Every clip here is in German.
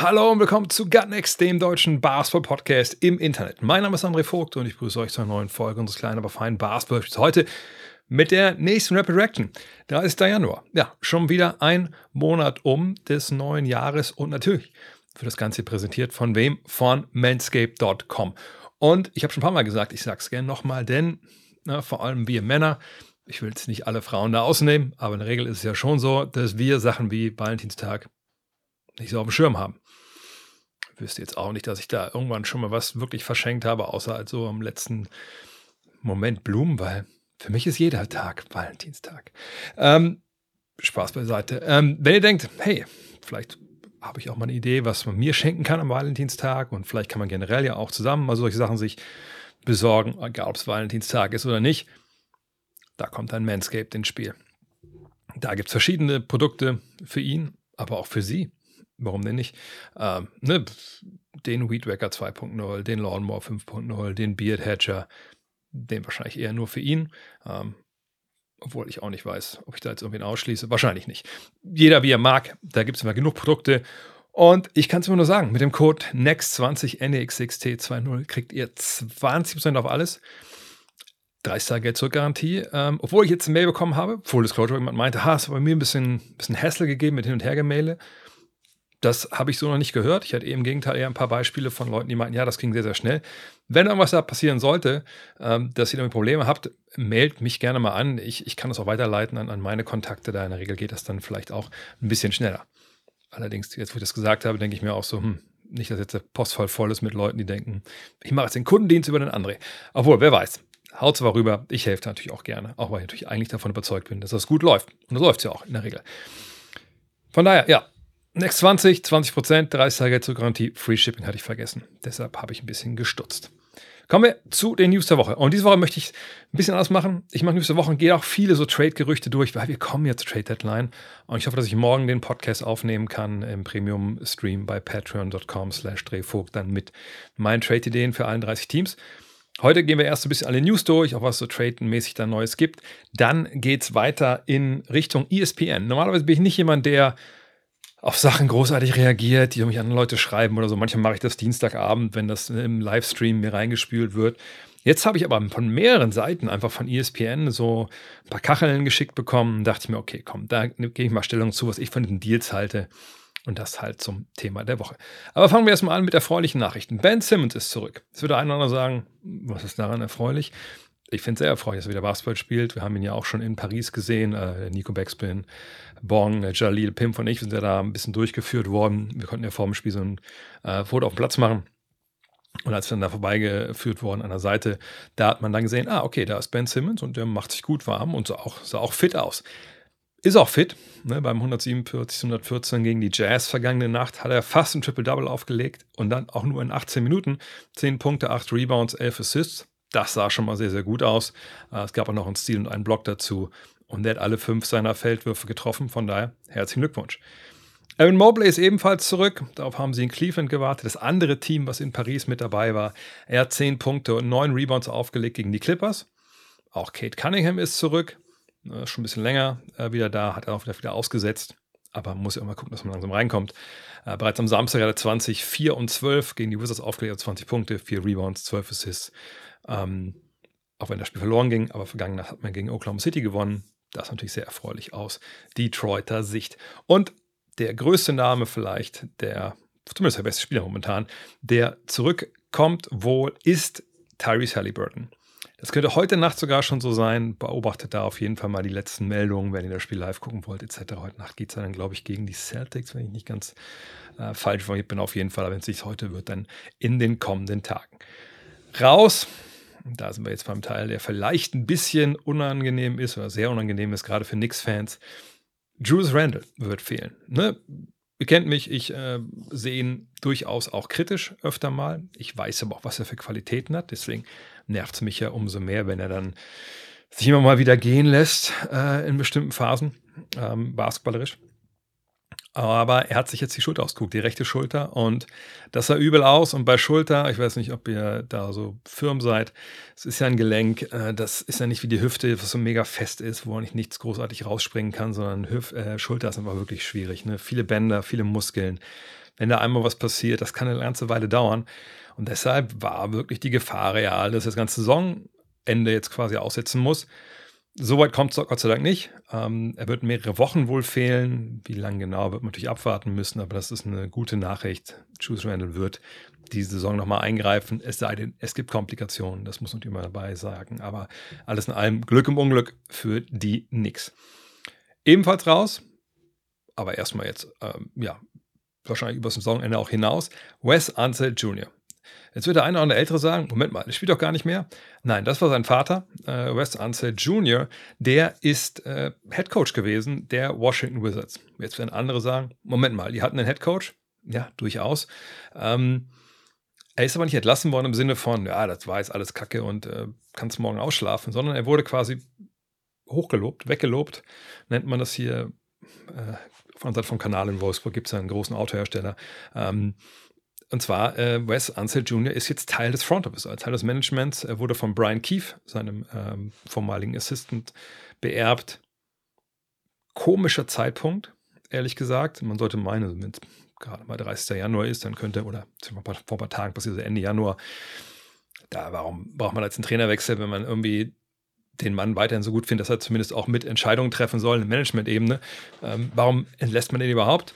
Hallo und willkommen zu Gutnext, dem deutschen Basketball-Podcast im Internet. Mein Name ist André Vogt und ich begrüße euch zu einer neuen Folge unseres kleinen, aber feinen basketball Heute mit der nächsten Rapid Reaction. 30. Januar. Ja, schon wieder ein Monat um des neuen Jahres und natürlich wird das Ganze präsentiert von wem? Von manscape.com. Und ich habe schon ein paar Mal gesagt, ich sage es gerne nochmal, denn na, vor allem wir Männer, ich will jetzt nicht alle Frauen da ausnehmen, aber in der Regel ist es ja schon so, dass wir Sachen wie Valentinstag nicht so auf dem Schirm haben. Wüsste jetzt auch nicht, dass ich da irgendwann schon mal was wirklich verschenkt habe, außer halt so am letzten Moment Blumen, weil für mich ist jeder Tag Valentinstag. Ähm, Spaß beiseite. Ähm, wenn ihr denkt, hey, vielleicht habe ich auch mal eine Idee, was man mir schenken kann am Valentinstag und vielleicht kann man generell ja auch zusammen mal solche Sachen sich besorgen, egal ob es Valentinstag ist oder nicht. Da kommt dann Manscaped ins Spiel. Da gibt es verschiedene Produkte für ihn, aber auch für sie. Warum denn nicht? Ähm, ne, den Weed Wacker 2.0, den Lawnmower 5.0, den Beard Hatcher, den wahrscheinlich eher nur für ihn. Ähm, obwohl ich auch nicht weiß, ob ich da jetzt irgendwen ausschließe. Wahrscheinlich nicht. Jeder wie er mag, da gibt es immer genug Produkte. Und ich kann es immer nur sagen, mit dem Code NEXT20 NEXXT20 kriegt ihr 20% auf alles. 30 Tage Geld zurück Garantie. Ähm, obwohl ich jetzt eine Mail bekommen habe, Full Disclosure, jemand meinte, ha, es hat bei mir ein bisschen, bisschen Hassel gegeben mit Hin- und Hergemähle. Das habe ich so noch nicht gehört. Ich hatte eben im Gegenteil eher ein paar Beispiele von Leuten, die meinten, ja, das ging sehr, sehr schnell. Wenn irgendwas da passieren sollte, ähm, dass ihr damit Probleme habt, mailt mich gerne mal an. Ich, ich kann das auch weiterleiten an, an meine Kontakte. Da in der Regel geht das dann vielleicht auch ein bisschen schneller. Allerdings, jetzt wo ich das gesagt habe, denke ich mir auch so, hm, nicht, dass jetzt der Postfall voll ist mit Leuten, die denken, ich mache jetzt den Kundendienst über den André. Obwohl, wer weiß. Haut zwar rüber, ich helfe natürlich auch gerne, auch weil ich natürlich eigentlich davon überzeugt bin, dass das gut läuft. Und das läuft ja auch in der Regel. Von daher, ja, Next 20, 20 Prozent, 30 Tage zur Garantie, Free Shipping hatte ich vergessen. Deshalb habe ich ein bisschen gestutzt. Kommen wir zu den News der Woche. Und diese Woche möchte ich ein bisschen anders machen. Ich mache News der Woche und gehe auch viele so Trade-Gerüchte durch, weil wir kommen jetzt zur Trade-Deadline. Und ich hoffe, dass ich morgen den Podcast aufnehmen kann im Premium-Stream bei patreon.com slash drehvogt dann mit meinen Trade-Ideen für 31 Teams. Heute gehen wir erst ein bisschen alle News durch, auch was so Trade-mäßig da Neues gibt. Dann geht es weiter in Richtung ESPN. Normalerweise bin ich nicht jemand, der auf Sachen großartig reagiert, die mich andere Leute schreiben oder so. Manchmal mache ich das Dienstagabend, wenn das im Livestream mir reingespült wird. Jetzt habe ich aber von mehreren Seiten einfach von ESPN so ein paar Kacheln geschickt bekommen. Dachte ich mir, okay, komm, da gebe ich mal Stellung zu, was ich von den Deals halte. Und das halt zum Thema der Woche. Aber fangen wir erstmal an mit erfreulichen Nachrichten. Ben Simmons ist zurück. Jetzt würde einer oder andere sagen, was ist daran erfreulich? Ich finde es sehr erfreulich, dass er wieder Basketball spielt. Wir haben ihn ja auch schon in Paris gesehen. Äh, Nico Backspin, Bong, äh, Jalil, Pimp und ich sind ja da ein bisschen durchgeführt worden. Wir konnten ja vor dem Spiel so ein äh, Foto auf dem Platz machen. Und als wir dann da vorbeigeführt wurden an der Seite, da hat man dann gesehen, ah, okay, da ist Ben Simmons und der macht sich gut warm und sah auch, sah auch fit aus. Ist auch fit. Ne? Beim 147, 114 gegen die Jazz vergangene Nacht hat er fast ein Triple-Double aufgelegt und dann auch nur in 18 Minuten 10 Punkte, 8 Rebounds, 11 Assists. Das sah schon mal sehr, sehr gut aus. Äh, Es gab auch noch einen Stil und einen Block dazu. Und er hat alle fünf seiner Feldwürfe getroffen. Von daher herzlichen Glückwunsch. Aaron Mobley ist ebenfalls zurück. Darauf haben sie in Cleveland gewartet. Das andere Team, was in Paris mit dabei war, er hat zehn Punkte und neun Rebounds aufgelegt gegen die Clippers. Auch Kate Cunningham ist zurück. Äh, Schon ein bisschen länger äh, wieder da, hat er auch wieder, ausgesetzt. Aber man muss ja mal gucken, dass man langsam reinkommt. Bereits am Samstag hat er 20, 4 und 12 gegen die Wizards aufgelegt, also 20 Punkte, 4 Rebounds, 12 Assists. Ähm, auch wenn das Spiel verloren ging, aber vergangene Nacht hat man gegen Oklahoma City gewonnen. Das ist natürlich sehr erfreulich aus Detroiter Sicht. Und der größte Name vielleicht, der zumindest der beste Spieler momentan, der zurückkommt wohl, ist Tyrese Halliburton. Das könnte heute Nacht sogar schon so sein. Beobachtet da auf jeden Fall mal die letzten Meldungen, wenn ihr das Spiel live gucken wollt, etc. Heute Nacht geht es dann, glaube ich, gegen die Celtics, wenn ich nicht ganz äh, falsch bin. Auf jeden Fall, wenn es nicht heute wird, dann in den kommenden Tagen. Raus da sind wir jetzt beim Teil, der vielleicht ein bisschen unangenehm ist oder sehr unangenehm ist, gerade für Knicks-Fans. Julius Randle wird fehlen. Ne? ihr kennt mich, ich äh, sehe ihn durchaus auch kritisch öfter mal. Ich weiß aber auch, was er für Qualitäten hat. Deswegen nervt es mich ja umso mehr, wenn er dann sich immer mal wieder gehen lässt äh, in bestimmten Phasen, ähm, basketballerisch. Aber er hat sich jetzt die Schulter ausgeguckt, die rechte Schulter. Und das sah übel aus. Und bei Schulter, ich weiß nicht, ob ihr da so firm seid, es ist ja ein Gelenk, äh, das ist ja nicht wie die Hüfte, was so mega fest ist, wo nicht nichts großartig rausspringen kann, sondern Hüf äh, Schulter ist einfach wirklich schwierig. Ne? Viele Bänder, viele Muskeln. Wenn da einmal was passiert, das kann eine ganze Weile dauern. Und deshalb war wirklich die Gefahr real, dass das ganze Saisonende jetzt quasi aussetzen muss. Soweit kommt es Gott sei Dank nicht. Ähm, er wird mehrere Wochen wohl fehlen. Wie lange genau, wird man natürlich abwarten müssen, aber das ist eine gute Nachricht. Juice Randall wird die Saison nochmal eingreifen, es sei denn, es gibt Komplikationen. Das muss man immer dabei sagen. Aber alles in allem Glück im Unglück für die Knicks. Ebenfalls raus, aber erstmal jetzt, ähm, ja, wahrscheinlich über das Saisonende auch hinaus, Wes Ansel Jr. Jetzt wird der eine oder andere Ältere sagen, Moment mal, der spielt doch gar nicht mehr. Nein, das war sein Vater, äh, Wes Ansel Jr., der ist äh, Head Coach gewesen der Washington Wizards. Jetzt werden andere sagen, Moment mal, die hatten einen Head Coach? Ja, durchaus. Ähm, er ist aber nicht entlassen worden im Sinne von, ja, das war jetzt alles Kacke und äh, kannst morgen ausschlafen, sondern er wurde quasi hochgelobt, weggelobt, nennt man das hier. Äh, von Seite vom Kanal in Wolfsburg gibt es einen großen Autohersteller. Ähm, und zwar, äh, Wes Ansel Jr. ist jetzt Teil des Front Office, Teil des Managements. Er wurde von Brian Keefe, seinem ähm, vormaligen Assistant, beerbt. Komischer Zeitpunkt, ehrlich gesagt. Man sollte meinen, wenn es gerade mal 30. Januar ist, dann könnte, oder vor ein paar Tagen passiert Ende Januar, da warum braucht man jetzt einen Trainerwechsel, wenn man irgendwie den Mann weiterhin so gut findet, dass er zumindest auch mit Entscheidungen treffen soll, eine Management-Ebene. Ähm, warum entlässt man den überhaupt?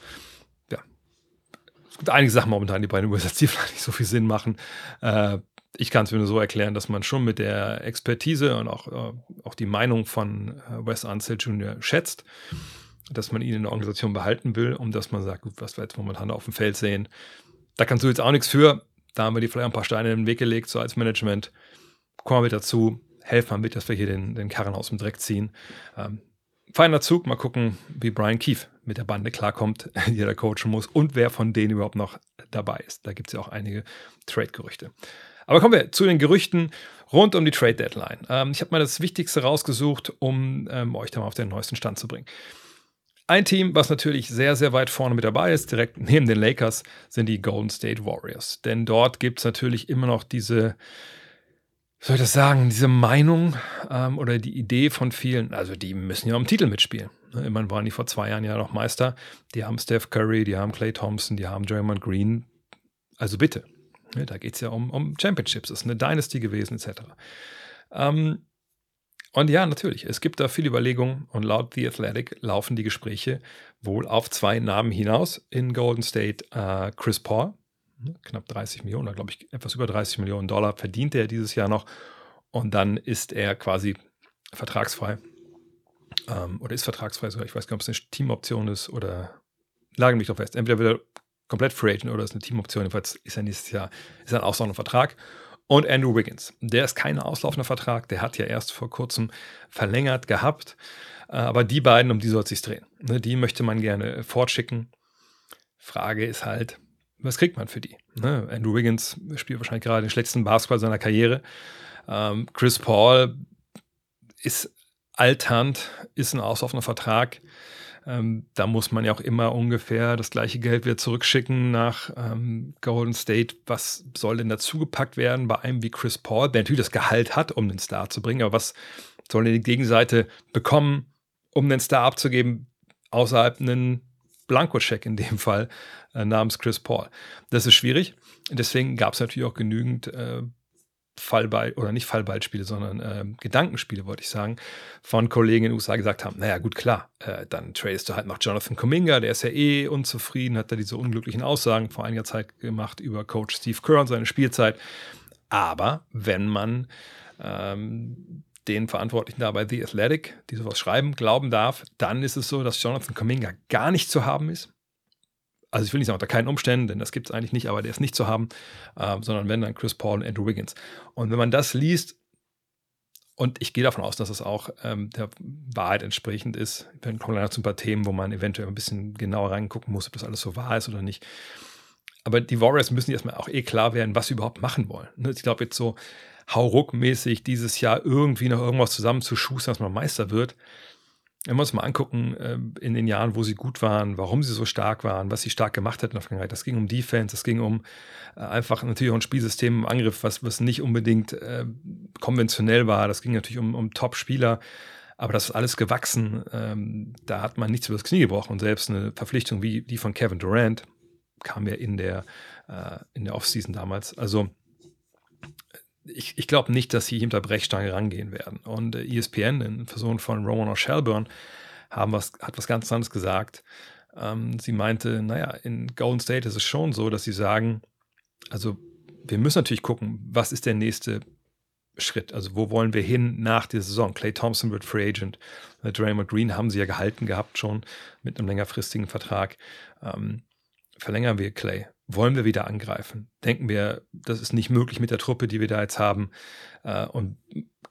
Einige Sachen momentan, die bei den USA die vielleicht nicht so viel Sinn machen. Äh, ich kann es mir nur so erklären, dass man schon mit der Expertise und auch, äh, auch die Meinung von äh, Wes Ansel Jr. schätzt, dass man ihn in der Organisation behalten will, um dass man sagt, gut, was wir jetzt momentan auf dem Feld sehen, da kannst du jetzt auch nichts für. Da haben wir dir vielleicht ein paar Steine in den Weg gelegt, so als Management. Kommen wir mit dazu, helfen wir mit, dass wir hier den, den Karren aus dem Dreck ziehen. Ähm, feiner Zug. Mal gucken, wie Brian Keefe mit der Bande klarkommt, die er da coachen muss und wer von denen überhaupt noch dabei ist. Da gibt es ja auch einige Trade-Gerüchte. Aber kommen wir zu den Gerüchten rund um die Trade Deadline. Ähm, ich habe mal das Wichtigste rausgesucht, um ähm, euch da mal auf den neuesten Stand zu bringen. Ein Team, was natürlich sehr, sehr weit vorne mit dabei ist, direkt neben den Lakers, sind die Golden State Warriors. Denn dort gibt es natürlich immer noch diese soll ich das sagen, diese Meinung ähm, oder die Idee von vielen, also die müssen ja um Titel mitspielen. Ne, immerhin waren die vor zwei Jahren ja noch Meister. Die haben Steph Curry, die haben Clay Thompson, die haben Draymond Green. Also bitte. Ne, da geht es ja um, um Championships. Das ist eine Dynasty gewesen, etc. Ähm, und ja, natürlich, es gibt da viele Überlegungen und laut The Athletic laufen die Gespräche wohl auf zwei Namen hinaus in Golden State. Äh, Chris Paul, knapp 30 Millionen, glaube ich, etwas über 30 Millionen Dollar verdient er dieses Jahr noch. Und dann ist er quasi vertragsfrei. Ähm, oder ist vertragsfrei sogar. Ich weiß gar nicht, ob es eine Teamoption ist oder lagen mich doch fest. Entweder wird er komplett Free Agent oder ist eine Teamoption. Jedenfalls ist er nächstes Jahr ist ein auslaufender Vertrag. Und Andrew Wiggins, der ist kein auslaufender Vertrag, der hat ja erst vor kurzem verlängert gehabt. Äh, aber die beiden, um die soll es sich drehen. Ne, die möchte man gerne fortschicken. Frage ist halt, was kriegt man für die? Ne? Andrew Wiggins spielt wahrscheinlich gerade den schlechtesten Basketball seiner Karriere. Ähm, Chris Paul ist alternd, ist ein auslaufender Vertrag. Ähm, da muss man ja auch immer ungefähr das gleiche Geld wieder zurückschicken nach ähm, Golden State. Was soll denn dazugepackt werden bei einem wie Chris Paul, der natürlich das Gehalt hat, um den Star zu bringen, aber was soll denn die Gegenseite bekommen, um den Star abzugeben, außerhalb einen Blankoscheck in dem Fall äh, namens Chris Paul. Das ist schwierig. Deswegen gab es natürlich auch genügend äh, Fallball oder nicht Fallballspiele, sondern äh, Gedankenspiele, wollte ich sagen, von Kollegen in den USA gesagt haben, naja, gut, klar, äh, dann tradest du halt noch Jonathan Kuminga, der ist ja eh unzufrieden, hat da diese unglücklichen Aussagen vor einiger Zeit gemacht über Coach Steve Kerr und seine Spielzeit. Aber wenn man ähm, den Verantwortlichen da bei The Athletic, die sowas schreiben, glauben darf, dann ist es so, dass Jonathan Kuminga gar nicht zu haben ist. Also ich will nicht sagen unter keinen Umständen, denn das gibt es eigentlich nicht, aber der ist nicht zu haben, äh, sondern wenn dann Chris Paul und Andrew Wiggins. Und wenn man das liest Und ich gehe davon aus, dass es auch ähm, der Wahrheit entsprechend ist. Wir kommen leider zu ein paar Themen, wo man eventuell ein bisschen genauer reingucken muss, ob das alles so wahr ist oder nicht. Aber die Warriors müssen erstmal auch eh klar werden, was sie überhaupt machen wollen. Ne? Ich glaube, jetzt so hauruckmäßig dieses Jahr irgendwie noch irgendwas zusammenzuschustern, dass man Meister wird, wenn wir uns mal angucken, äh, in den Jahren, wo sie gut waren, warum sie so stark waren, was sie stark gemacht hätten in der Vergangenheit. Das ging um Defense, das ging um äh, einfach natürlich auch ein Spielsystem im Angriff, was, was nicht unbedingt äh, konventionell war. Das ging natürlich um, um Top-Spieler. Aber das ist alles gewachsen. Ähm, da hat man nichts über das Knie gebrochen. Und selbst eine Verpflichtung wie die von Kevin Durant kam ja in der, äh, in der Offseason damals. Also ich, ich glaube nicht, dass sie hinter Brechstange rangehen werden. Und äh, ESPN in Person von Roman Shelburne haben was, hat was ganz anderes gesagt. Ähm, sie meinte, naja, in Golden State ist es schon so, dass sie sagen, also wir müssen natürlich gucken, was ist der nächste Schritt? Also wo wollen wir hin nach der Saison? Clay Thompson wird Free Agent. Draymond Green haben sie ja gehalten gehabt schon mit einem längerfristigen Vertrag. Ähm, verlängern wir Clay? Wollen wir wieder angreifen? Denken wir, das ist nicht möglich mit der Truppe, die wir da jetzt haben äh, und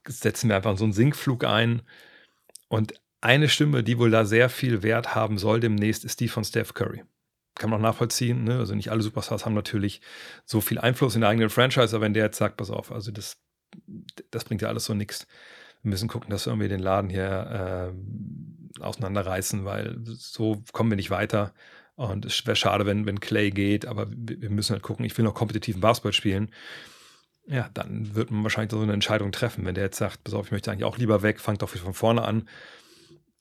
setzen wir einfach so einen Sinkflug ein. Und eine Stimme, die wohl da sehr viel Wert haben soll demnächst, ist die von Steph Curry. Kann man auch nachvollziehen. Ne? Also nicht alle Superstars haben natürlich so viel Einfluss in der eigenen Franchise, aber wenn der jetzt sagt, pass auf, also das, das bringt ja alles so nichts. Wir müssen gucken, dass wir irgendwie den Laden hier äh, auseinanderreißen, weil so kommen wir nicht weiter. Und es wäre schade, wenn, wenn Clay geht, aber wir müssen halt gucken, ich will noch kompetitiven Basketball spielen. Ja, dann wird man wahrscheinlich so eine Entscheidung treffen. Wenn der jetzt sagt, pass auf, ich möchte eigentlich auch lieber weg, fangt doch von vorne an,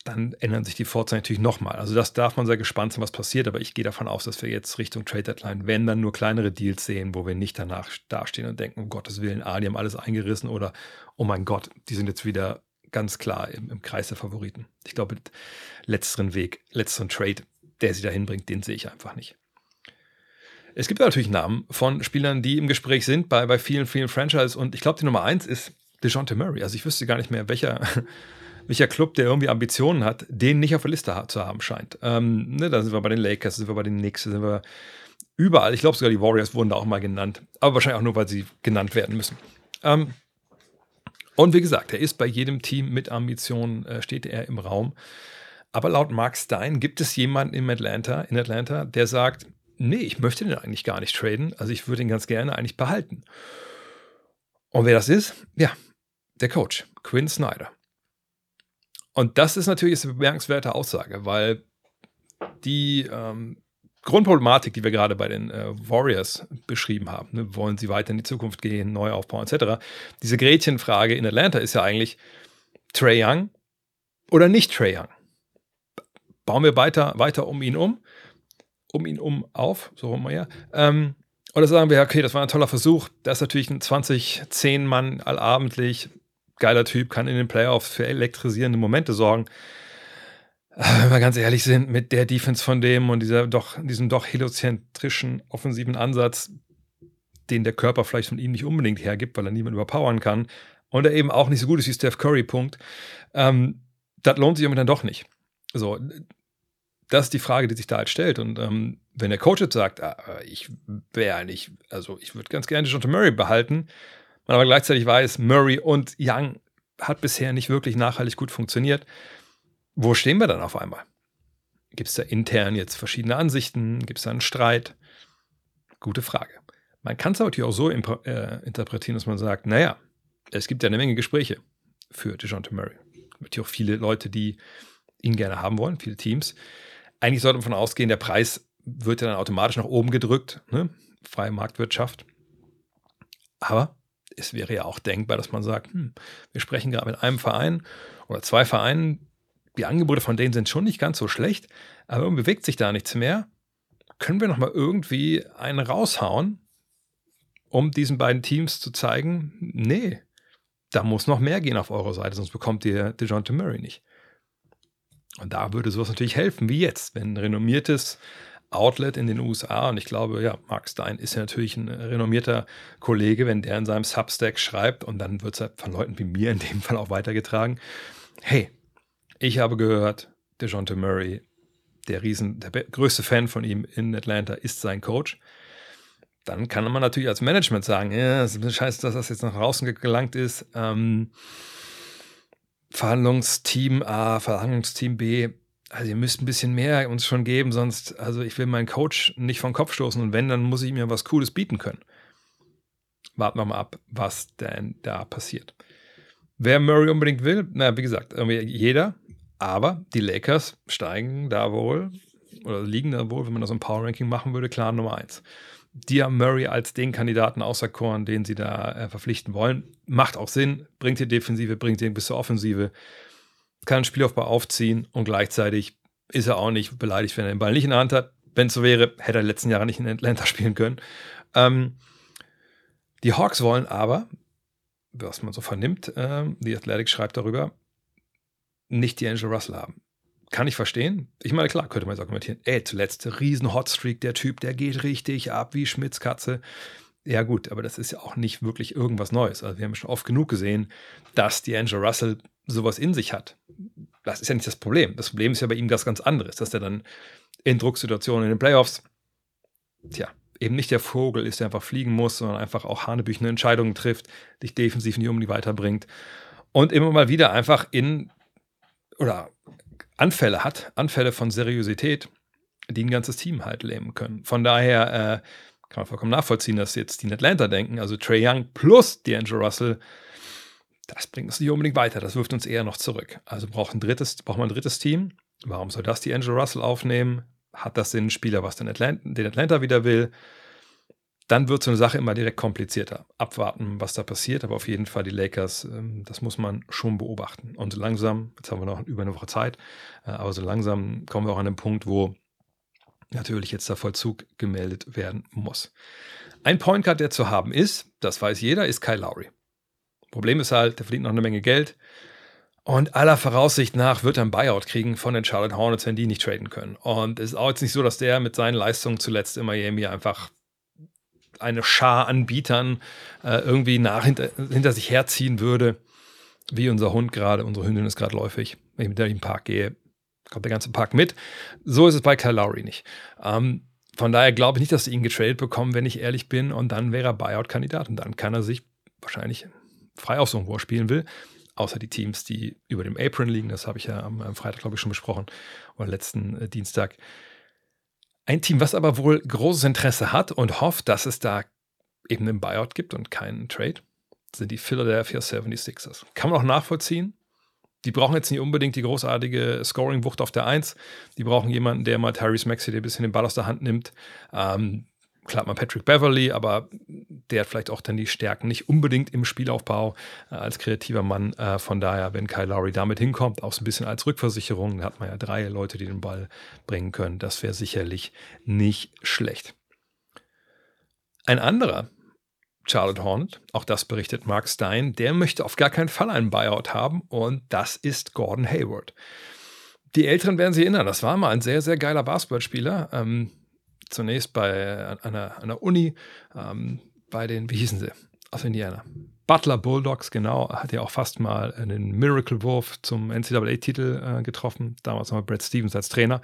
dann ändern sich die Vorzeichen natürlich nochmal. Also das darf man sehr gespannt sein, was passiert, aber ich gehe davon aus, dass wir jetzt Richtung Trade Deadline, wenn dann nur kleinere Deals sehen, wo wir nicht danach dastehen und denken, um Gottes Willen, ah, die haben alles eingerissen oder oh mein Gott, die sind jetzt wieder ganz klar im, im Kreis der Favoriten. Ich glaube, letzteren Weg, letzteren Trade der sie dahin bringt, den sehe ich einfach nicht. Es gibt natürlich Namen von Spielern, die im Gespräch sind bei, bei vielen, vielen Franchises und ich glaube, die Nummer eins ist DeJounte Murray. Also ich wüsste gar nicht mehr, welcher, welcher Club, der irgendwie Ambitionen hat, den nicht auf der Liste zu haben scheint. Ähm, ne, da sind wir bei den Lakers, sind wir bei den Knicks, sind wir überall. Ich glaube sogar die Warriors wurden da auch mal genannt, aber wahrscheinlich auch nur, weil sie genannt werden müssen. Ähm, und wie gesagt, er ist bei jedem Team mit Ambitionen, äh, steht er im Raum. Aber laut Mark Stein gibt es jemanden in Atlanta, in Atlanta, der sagt, nee, ich möchte den eigentlich gar nicht traden, also ich würde ihn ganz gerne eigentlich behalten. Und wer das ist? Ja, der Coach, Quinn Snyder. Und das ist natürlich eine bemerkenswerte Aussage, weil die ähm, Grundproblematik, die wir gerade bei den äh, Warriors beschrieben haben, ne, wollen sie weiter in die Zukunft gehen, neu aufbauen, etc. Diese Gretchenfrage in Atlanta ist ja eigentlich Trey Young oder nicht Trey Young bauen wir weiter, weiter um ihn um, um ihn um auf, so rum ja. Ähm, oder sagen wir, okay, das war ein toller Versuch. Das ist natürlich ein 20-10-Mann allabendlich, geiler Typ, kann in den Playoffs für elektrisierende Momente sorgen. wenn wir ganz ehrlich sind, mit der Defense von dem und dieser doch, diesem doch heliozentrischen offensiven Ansatz, den der Körper vielleicht von ihm nicht unbedingt hergibt, weil er niemand überpowern kann und er eben auch nicht so gut ist wie Steph Curry, Punkt. Ähm, das lohnt sich aber dann doch nicht. So, das ist die Frage, die sich da halt stellt. Und ähm, wenn der Coach jetzt sagt, ah, ich wäre eigentlich, also ich würde ganz gerne John Murray behalten, man aber gleichzeitig weiß, Murray und Young hat bisher nicht wirklich nachhaltig gut funktioniert, wo stehen wir dann auf einmal? Gibt es da intern jetzt verschiedene Ansichten? Gibt es da einen Streit? Gute Frage. Man kann es natürlich auch so äh, interpretieren, dass man sagt, naja, es gibt ja eine Menge Gespräche für DeJounte Murray. Es gibt ja auch viele Leute, die ihn gerne haben wollen, viele Teams. Eigentlich sollte man davon ausgehen, der Preis wird ja dann automatisch nach oben gedrückt, ne? freie Marktwirtschaft. Aber es wäre ja auch denkbar, dass man sagt, hm, wir sprechen gerade mit einem Verein oder zwei Vereinen, die Angebote von denen sind schon nicht ganz so schlecht, aber bewegt sich da nichts mehr. Können wir nochmal irgendwie einen raushauen, um diesen beiden Teams zu zeigen, nee, da muss noch mehr gehen auf eurer Seite, sonst bekommt ihr DeJounte Murray nicht. Und da würde sowas natürlich helfen, wie jetzt, wenn ein renommiertes Outlet in den USA, und ich glaube, ja, Mark Stein ist ja natürlich ein renommierter Kollege, wenn der in seinem Substack schreibt, und dann wird es halt von Leuten wie mir in dem Fall auch weitergetragen, hey, ich habe gehört, DeJounte Murray, der Riesen, der größte Fan von ihm in Atlanta, ist sein Coach. Dann kann man natürlich als Management sagen, ja, es ist scheiße, dass das jetzt nach draußen gelangt ist. Ähm, Verhandlungsteam A, Verhandlungsteam B, also ihr müsst ein bisschen mehr uns schon geben, sonst, also ich will meinen Coach nicht vom Kopf stoßen und wenn, dann muss ich mir was Cooles bieten können. Warten wir mal ab, was denn da passiert. Wer Murray unbedingt will, na, wie gesagt, jeder, aber die Lakers steigen da wohl oder liegen da wohl, wenn man das im Power Ranking machen würde, klar Nummer eins. Die Murray als den Kandidaten auserkoren, den sie da äh, verpflichten wollen. Macht auch Sinn, bringt die Defensive, bringt den bis zur Offensive kann Spielaufbau aufziehen und gleichzeitig ist er auch nicht beleidigt, wenn er den Ball nicht in der Hand hat. Wenn es so wäre, hätte er letzten Jahre nicht in Atlanta spielen können. Ähm, die Hawks wollen aber, was man so vernimmt, ähm, die Athletic schreibt darüber, nicht die Angel Russell haben. Kann ich verstehen. Ich meine, klar, könnte man jetzt argumentieren. Ey, zuletzt riesen Hotstreak, der Typ, der geht richtig ab wie Schmitzkatze. Ja, gut, aber das ist ja auch nicht wirklich irgendwas Neues. Also, wir haben schon oft genug gesehen, dass die Angel Russell sowas in sich hat. Das ist ja nicht das Problem. Das Problem ist ja bei ihm das ganz anderes, dass er dann in Drucksituationen in den Playoffs, tja, eben nicht der Vogel ist, der einfach fliegen muss, sondern einfach auch hanebüchene Entscheidungen trifft, dich defensiv nicht um die weiterbringt und immer mal wieder einfach in oder Anfälle hat, Anfälle von Seriosität, die ein ganzes Team halt lähmen können. Von daher äh, kann man vollkommen nachvollziehen, dass jetzt die Atlanta denken, also Trey Young plus D'Angelo Russell das bringt uns nicht unbedingt weiter. Das wirft uns eher noch zurück. Also braucht, ein drittes, braucht man ein drittes Team. Warum soll das die Angel Russell aufnehmen? Hat das den Spieler, was den Atlanta, den Atlanta wieder will? Dann wird so eine Sache immer direkt komplizierter. Abwarten, was da passiert. Aber auf jeden Fall die Lakers, ähm, das muss man schon beobachten. Und so langsam, jetzt haben wir noch über eine Woche Zeit, äh, aber so langsam kommen wir auch an den Punkt, wo natürlich jetzt der Vollzug gemeldet werden muss. Ein Point Guard, der zu haben ist, das weiß jeder, ist Kyle Lowry. Problem ist halt, der verdient noch eine Menge Geld. Und aller Voraussicht nach wird er ein Buyout kriegen von den Charlotte Hornets, wenn die nicht traden können. Und es ist auch jetzt nicht so, dass der mit seinen Leistungen zuletzt in Miami einfach eine Schar an Bietern äh, irgendwie nach hinter, hinter sich herziehen würde, wie unser Hund gerade. Unsere Hündin ist gerade läufig. Wenn ich mit der in den Park gehe, kommt der ganze Park mit. So ist es bei Kyle Lowry nicht. Ähm, von daher glaube ich nicht, dass sie ihn getradet bekommen, wenn ich ehrlich bin. Und dann wäre er Buyout-Kandidat. Und dann kann er sich wahrscheinlich frei aussuchen, wo er spielen will. Außer die Teams, die über dem Apron liegen. Das habe ich ja am, Freitag, glaube ich, schon besprochen. Oder letzten äh, Dienstag. Ein Team, was aber wohl großes Interesse hat und hofft, dass es da eben einen Buyout gibt und keinen Trade, sind die Philadelphia 76ers. Kann man auch nachvollziehen. Die brauchen jetzt nicht unbedingt die großartige Scoring-Wucht auf der 1. Die brauchen jemanden, der mal Tyrese Maxey, der ein bisschen den Ball aus der Hand nimmt. Ähm, klar mal Patrick Beverly, aber der hat vielleicht auch dann die Stärken nicht unbedingt im Spielaufbau äh, als kreativer Mann. Äh, von daher, wenn Kyle Lowry damit hinkommt, auch so ein bisschen als Rückversicherung, dann hat man ja drei Leute, die den Ball bringen können. Das wäre sicherlich nicht schlecht. Ein anderer Charlotte Hornet, auch das berichtet Mark Stein, der möchte auf gar keinen Fall einen Buyout haben und das ist Gordon Hayward. Die Älteren werden sich erinnern, das war mal ein sehr, sehr geiler Basketballspieler. Ähm, zunächst bei einer, einer Uni, ähm, bei den, wie hießen sie, aus Indiana. Butler Bulldogs, genau, hat ja auch fast mal einen Miracle-Wurf zum NCAA-Titel äh, getroffen. Damals noch Brad Stevens als Trainer.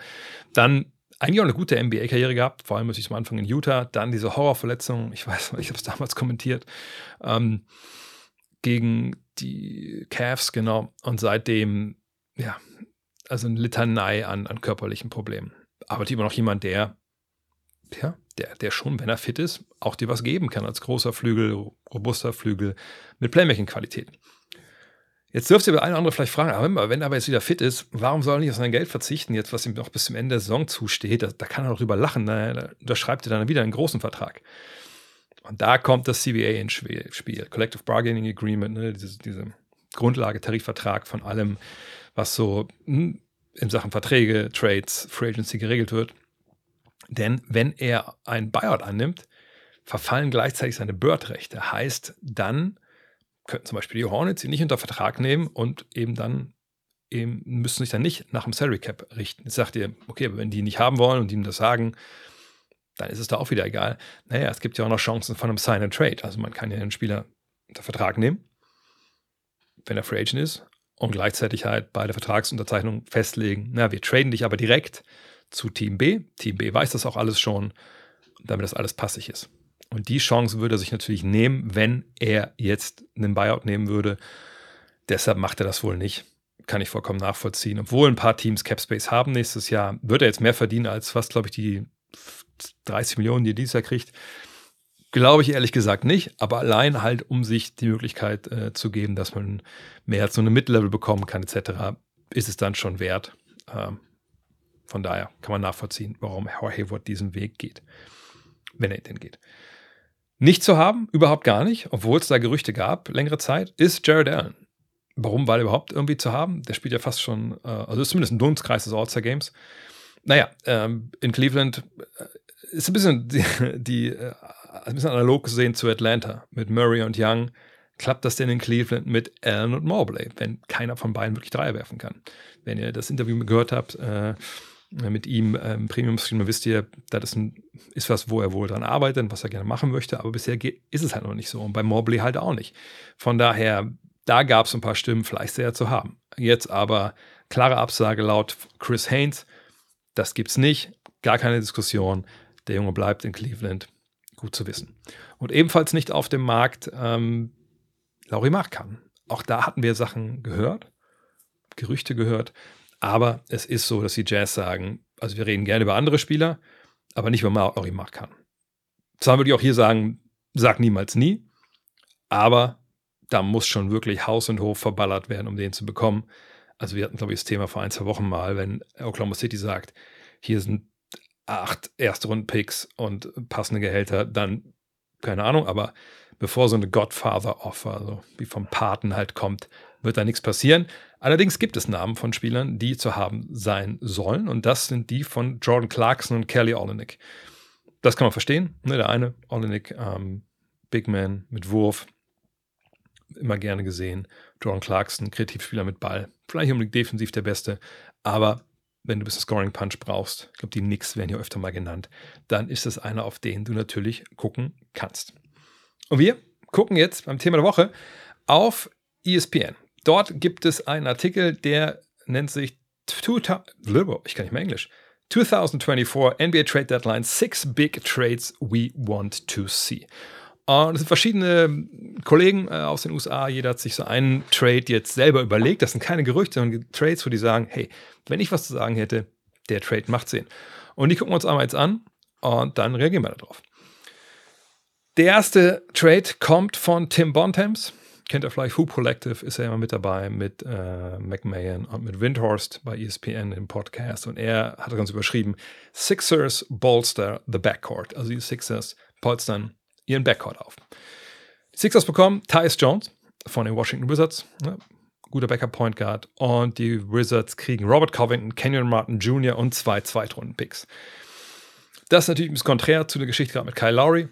Dann eigentlich auch eine gute NBA-Karriere gehabt, vor allem muss ich am Anfang in Utah. Dann diese Horrorverletzung, ich weiß, ich habe es damals kommentiert, ähm, gegen die Cavs, genau. Und seitdem, ja, also eine Litanei an, an körperlichen Problemen. Aber immer noch jemand, der ja, der, der schon, wenn er fit ist, auch dir was geben kann als großer Flügel, robuster Flügel mit Playmaking-Qualität. Jetzt dürft ihr bei einer andere vielleicht fragen, aber wenn er aber jetzt wieder fit ist, warum soll er nicht auf sein Geld verzichten, jetzt was ihm noch bis zum Ende der Saison zusteht? Da, da kann er doch drüber lachen, da, da schreibt er dann wieder einen großen Vertrag. Und da kommt das CBA ins Spiel, Collective Bargaining Agreement, ne, diese, diese Grundlage, Tarifvertrag von allem, was so hm, in Sachen Verträge, Trades, Free Agency geregelt wird. Denn wenn er ein Buyout annimmt, verfallen gleichzeitig seine Bird-Rechte. Heißt, dann könnten zum Beispiel die Hornets ihn nicht unter Vertrag nehmen und eben dann eben müssen sich dann nicht nach dem Salary Cap richten. Jetzt sagt ihr, okay, aber wenn die ihn nicht haben wollen und ihm das sagen, dann ist es da auch wieder egal. Naja, es gibt ja auch noch Chancen von einem Sign and Trade. Also man kann ja einen Spieler unter Vertrag nehmen, wenn er Free Agent ist und gleichzeitig halt bei der Vertragsunterzeichnung festlegen, na, wir traden dich aber direkt zu Team B. Team B weiß das auch alles schon, damit das alles passig ist. Und die Chance würde er sich natürlich nehmen, wenn er jetzt einen Buyout nehmen würde. Deshalb macht er das wohl nicht. kann ich vollkommen nachvollziehen. Obwohl ein paar Teams Capspace haben nächstes Jahr, wird er jetzt mehr verdienen als fast, glaube ich, die 30 Millionen, die er dieses Jahr kriegt. Glaube ich ehrlich gesagt nicht, aber allein halt, um sich die Möglichkeit äh, zu geben, dass man mehr als so eine Mid-Level bekommen kann, etc., ist es dann schon wert. Ähm, von daher kann man nachvollziehen, warum Hayward diesen Weg geht, wenn er denn geht. Nicht zu haben, überhaupt gar nicht, obwohl es da Gerüchte gab, längere Zeit, ist Jared Allen. Warum? Weil überhaupt irgendwie zu haben. Der spielt ja fast schon, äh, also ist zumindest ein Dunstkreis des All-Star Games. Naja, ähm, in Cleveland äh, ist ein bisschen die, die äh, ein bisschen analog gesehen zu Atlanta mit Murray und Young. Klappt das denn in Cleveland mit Allen und Mobley, wenn keiner von beiden wirklich Dreier werfen kann? Wenn ihr das Interview gehört habt, mit ihm ähm, Premium Streamer wisst ihr, das ist, ein, ist was, wo er wohl dran arbeitet und was er gerne machen möchte, aber bisher ist es halt noch nicht so und bei Mobley halt auch nicht. Von daher, da gab es ein paar Stimmen, vielleicht sehr zu haben. Jetzt aber klare Absage laut Chris Haynes, das gibt's nicht, gar keine Diskussion. Der Junge bleibt in Cleveland, gut zu wissen. Und ebenfalls nicht auf dem Markt ähm, Laurie Markan. Auch da hatten wir Sachen gehört, Gerüchte gehört, aber es ist so, dass die Jazz sagen, also wir reden gerne über andere Spieler, aber nicht über Laurie Markan. Zwar würde ich auch hier sagen, sag niemals nie, aber da muss schon wirklich Haus und Hof verballert werden, um den zu bekommen. Also wir hatten, glaube ich, das Thema vor ein, zwei Wochen mal, wenn Oklahoma City sagt, hier sind acht Erstrunden-Picks und passende Gehälter, dann keine Ahnung, aber bevor so eine Godfather-Offer, also wie vom Paten halt kommt, wird da nichts passieren. Allerdings gibt es Namen von Spielern, die zu haben sein sollen. Und das sind die von Jordan Clarkson und Kelly Olenek. Das kann man verstehen. Ne? Der eine, Olenek, ähm, Big Man mit Wurf, immer gerne gesehen. Jordan Clarkson, Kreativspieler mit Ball. Vielleicht unbedingt defensiv der Beste. Aber wenn du ein bisschen Scoring Punch brauchst, ich glaube, die Knicks werden hier öfter mal genannt, dann ist es einer, auf den du natürlich gucken kannst. Und wir gucken jetzt beim Thema der Woche auf ESPN. Dort gibt es einen Artikel, der nennt sich ich kann nicht mehr Englisch. 2024 NBA Trade Deadline, Six Big Trades We Want to See. Und es sind verschiedene Kollegen äh, aus den USA, jeder hat sich so einen Trade jetzt selber überlegt. Das sind keine Gerüchte, sondern Trades, wo die sagen, hey, wenn ich was zu sagen hätte, der Trade macht Sinn. Und die gucken wir uns einmal jetzt an und dann reagieren wir darauf. Der erste Trade kommt von Tim Bontemps kennt ihr vielleicht Hoop Collective, ist er immer mit dabei mit äh, McMahon und mit Windhorst bei ESPN im Podcast. Und er hat ganz überschrieben: Sixers bolster the backcourt. Also die Sixers polstern ihren Backcourt auf. Die Sixers bekommen Tyus Jones von den Washington Wizards. Ne? Guter Backup Point Guard. Und die Wizards kriegen Robert Covington, Kenyon Martin Jr. und zwei Zweitrunden-Picks. Das ist natürlich ein bisschen konträr zu der Geschichte gerade mit Kyle Lowry.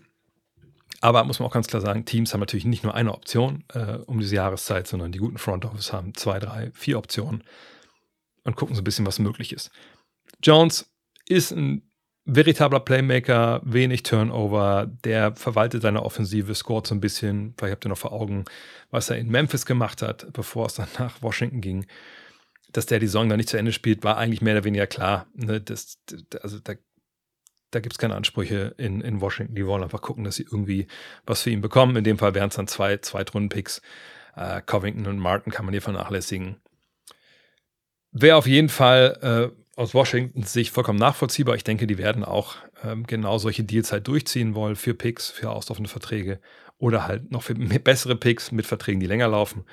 Aber muss man auch ganz klar sagen, Teams haben natürlich nicht nur eine Option äh, um diese Jahreszeit, sondern die guten Front Office haben zwei, drei, vier Optionen und gucken so ein bisschen, was möglich ist. Jones ist ein veritabler Playmaker, wenig Turnover, der verwaltet seine Offensive, scoret so ein bisschen. Vielleicht habt ihr noch vor Augen, was er in Memphis gemacht hat, bevor es dann nach Washington ging. Dass der die Saison dann nicht zu Ende spielt, war eigentlich mehr oder weniger klar. Ne? Das, also da da gibt es keine Ansprüche in, in Washington. Die wollen einfach gucken, dass sie irgendwie was für ihn bekommen. In dem Fall wären es dann zwei Zweitrunden-Picks. Äh, Covington und Martin kann man hier vernachlässigen. Wäre auf jeden Fall äh, aus Washington Sicht vollkommen nachvollziehbar. Ich denke, die werden auch ähm, genau solche Deals halt durchziehen wollen für Picks, für auslaufende Verträge oder halt noch für bessere Picks mit Verträgen, die länger laufen.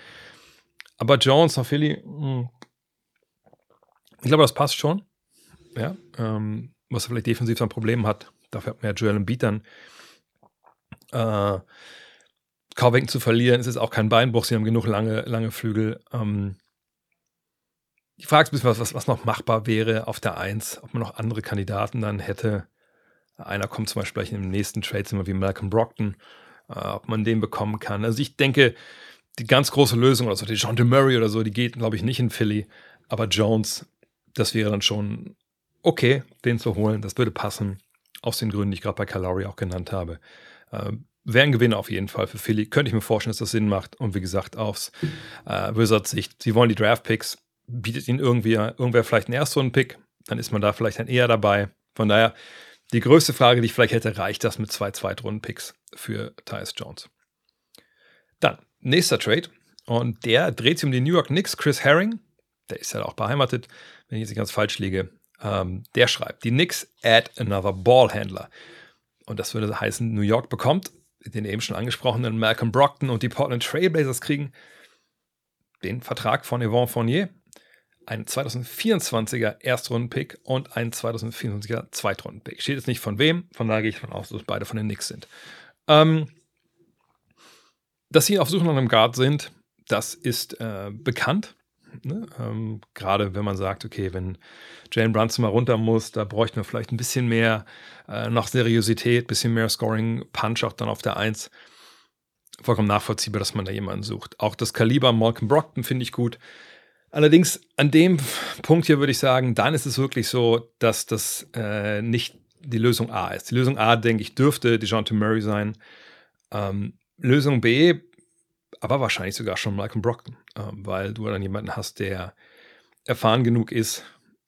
Aber Jones nach Philly, mh, hm, ich glaube, das passt schon. Ja, ähm, was er vielleicht defensiv ein Problem hat. Dafür hat man ja Joel Embiid dann. Äh, Covington zu verlieren, ist jetzt auch kein Beinbruch. Sie haben genug lange, lange Flügel. Ähm, die Frage ein bisschen, was, was noch machbar wäre auf der Eins, ob man noch andere Kandidaten dann hätte. Einer kommt zum Beispiel im nächsten Trade, immer wie Malcolm Brockton, äh, ob man den bekommen kann. Also ich denke, die ganz große Lösung, also die John DeMurray oder so, die geht, glaube ich, nicht in Philly. Aber Jones, das wäre dann schon okay, den zu holen. Das würde passen. Aus den Gründen, die ich gerade bei Calari auch genannt habe. Äh, Wäre ein Gewinner auf jeden Fall für Philly. Könnte ich mir vorstellen, dass das Sinn macht. Und wie gesagt, aufs äh, Wizards Sicht, sie wollen die Draft-Picks, bietet ihnen irgendwie, irgendwer vielleicht einen Erstrunden-Pick, dann ist man da vielleicht dann eher dabei. Von daher, die größte Frage, die ich vielleicht hätte, reicht das mit zwei Zweitrunden-Picks für Tyus Jones? Dann, nächster Trade. Und der dreht sich um die New York Knicks, Chris Herring der ist ja auch beheimatet, wenn ich jetzt nicht ganz falsch liege. Ähm, der schreibt, die Knicks add another Ballhandler. Und das würde heißen, New York bekommt den eben schon angesprochenen Malcolm Brockton und die Portland Trailblazers kriegen den Vertrag von Yvonne Fournier, einen 2024er Erstrunden-Pick und einen 2024er Zweitrunden-Pick. Steht jetzt nicht von wem, von daher gehe ich davon aus, dass beide von den Knicks sind. Ähm, dass sie auf Suche nach einem Guard sind, das ist äh, bekannt. Ne? Ähm, Gerade wenn man sagt, okay, wenn Jane Brunson mal runter muss, da bräuchten wir vielleicht ein bisschen mehr äh, noch Seriosität, bisschen mehr Scoring-Punch auch dann auf der Eins. Vollkommen nachvollziehbar, dass man da jemanden sucht. Auch das Kaliber Malcolm Brockton finde ich gut. Allerdings an dem Punkt hier würde ich sagen, dann ist es wirklich so, dass das äh, nicht die Lösung A ist. Die Lösung A, denke ich, dürfte DeJounte Murray sein. Ähm, Lösung B, aber wahrscheinlich sogar schon Malcolm Brockton, äh, weil du dann jemanden hast, der erfahren genug ist,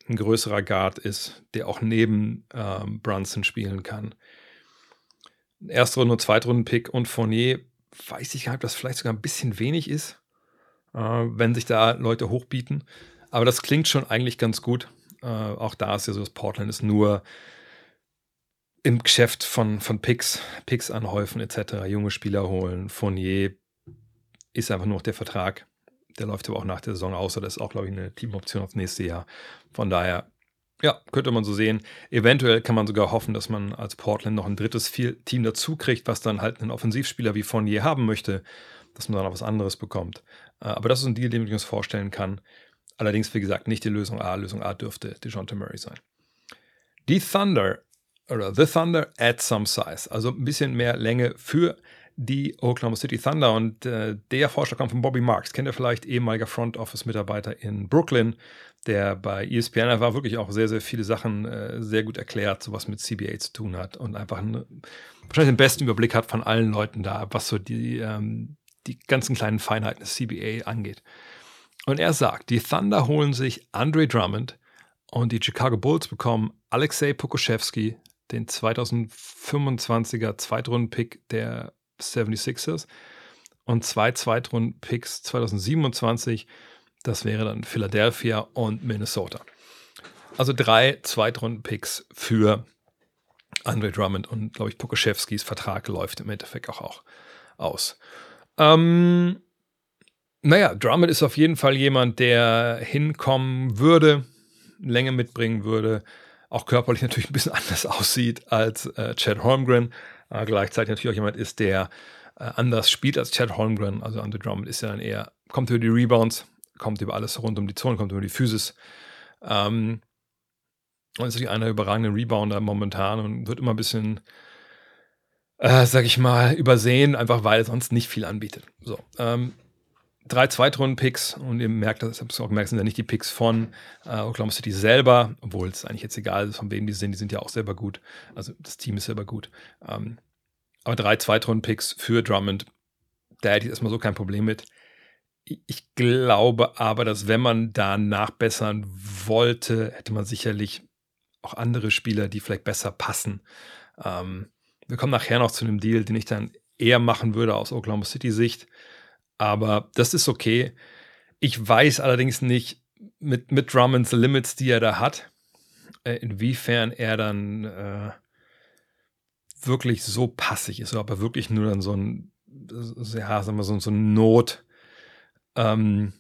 ein größerer Guard ist, der auch neben ähm, Brunson spielen kann. Erste Runde, Zweitrunden-Pick und Fournier, weiß ich gar nicht, ob das vielleicht sogar ein bisschen wenig ist, äh, wenn sich da Leute hochbieten. Aber das klingt schon eigentlich ganz gut. Äh, auch da ist ja so, dass Portland ist nur im Geschäft von, von Picks, Picks anhäufen etc., junge Spieler holen. Fournier ist einfach nur noch der Vertrag. Der läuft aber auch nach der Saison aus. Das ist auch, glaube ich, eine Teamoption aufs nächste Jahr. Von daher, ja, könnte man so sehen. Eventuell kann man sogar hoffen, dass man als Portland noch ein drittes Team dazu kriegt, was dann halt einen Offensivspieler wie Fournier haben möchte, dass man dann noch was anderes bekommt. Äh, aber das ist ein Deal, den ich uns vorstellen kann. Allerdings, wie gesagt, nicht die Lösung A. Lösung A dürfte DeJounte Murray sein. Die Thunder oder The Thunder add some size, also ein bisschen mehr Länge für die Oklahoma City Thunder. Und äh, der Vorschlag kommt von Bobby Marks. Kennt ihr vielleicht, ehemaliger Front Office-Mitarbeiter in Brooklyn, der bei ESPN war wirklich auch sehr, sehr viele Sachen äh, sehr gut erklärt, was mit CBA zu tun hat und einfach eine, wahrscheinlich den besten Überblick hat von allen Leuten da, was so die, ähm, die ganzen kleinen Feinheiten des CBA angeht. Und er sagt, die Thunder holen sich Andre Drummond und die Chicago Bulls bekommen Alexei Pokuschewski, den 2025er Zweitrunden-Pick der 76ers und zwei Zweitrunden-Picks 2027. Das wäre dann Philadelphia und Minnesota. Also drei Zweitrunden-Picks für Andre Drummond und, glaube ich, Pokoschewskis Vertrag läuft im Endeffekt auch, auch aus. Ähm, naja, Drummond ist auf jeden Fall jemand, der hinkommen würde, Länge mitbringen würde, auch körperlich natürlich ein bisschen anders aussieht als äh, Chad Holmgren, äh, gleichzeitig natürlich auch jemand ist, der äh, anders spielt als Chad Holmgren. Also Andre Drummond ist ja dann eher, kommt über die Rebounds, kommt über alles rund um die Zone, kommt über die Physis. Ähm, und ist natürlich einer der überragenden Rebounder momentan und wird immer ein bisschen, äh, sag ich mal, übersehen, einfach weil er sonst nicht viel anbietet. So, ähm, drei Zweitrunden-Picks und ihr merkt, das habt ihr auch gemerkt, sind ja nicht die Picks von äh, Oklahoma City selber, obwohl es eigentlich jetzt egal ist, von wem die sind, die sind ja auch selber gut. Also das Team ist selber gut. Ähm, aber drei Zweitrunden-Picks für Drummond, da hätte ich erstmal so kein Problem mit. Ich glaube aber, dass wenn man da nachbessern wollte, hätte man sicherlich auch andere Spieler, die vielleicht besser passen. Ähm, wir kommen nachher noch zu einem Deal, den ich dann eher machen würde aus Oklahoma City Sicht. Aber das ist okay. Ich weiß allerdings nicht mit, mit Drummonds Limits, die er da hat, äh, inwiefern er dann äh, wirklich so passig ist, ob er wirklich nur dann so ein, ja, sagen wir so, so ein Not, ähm,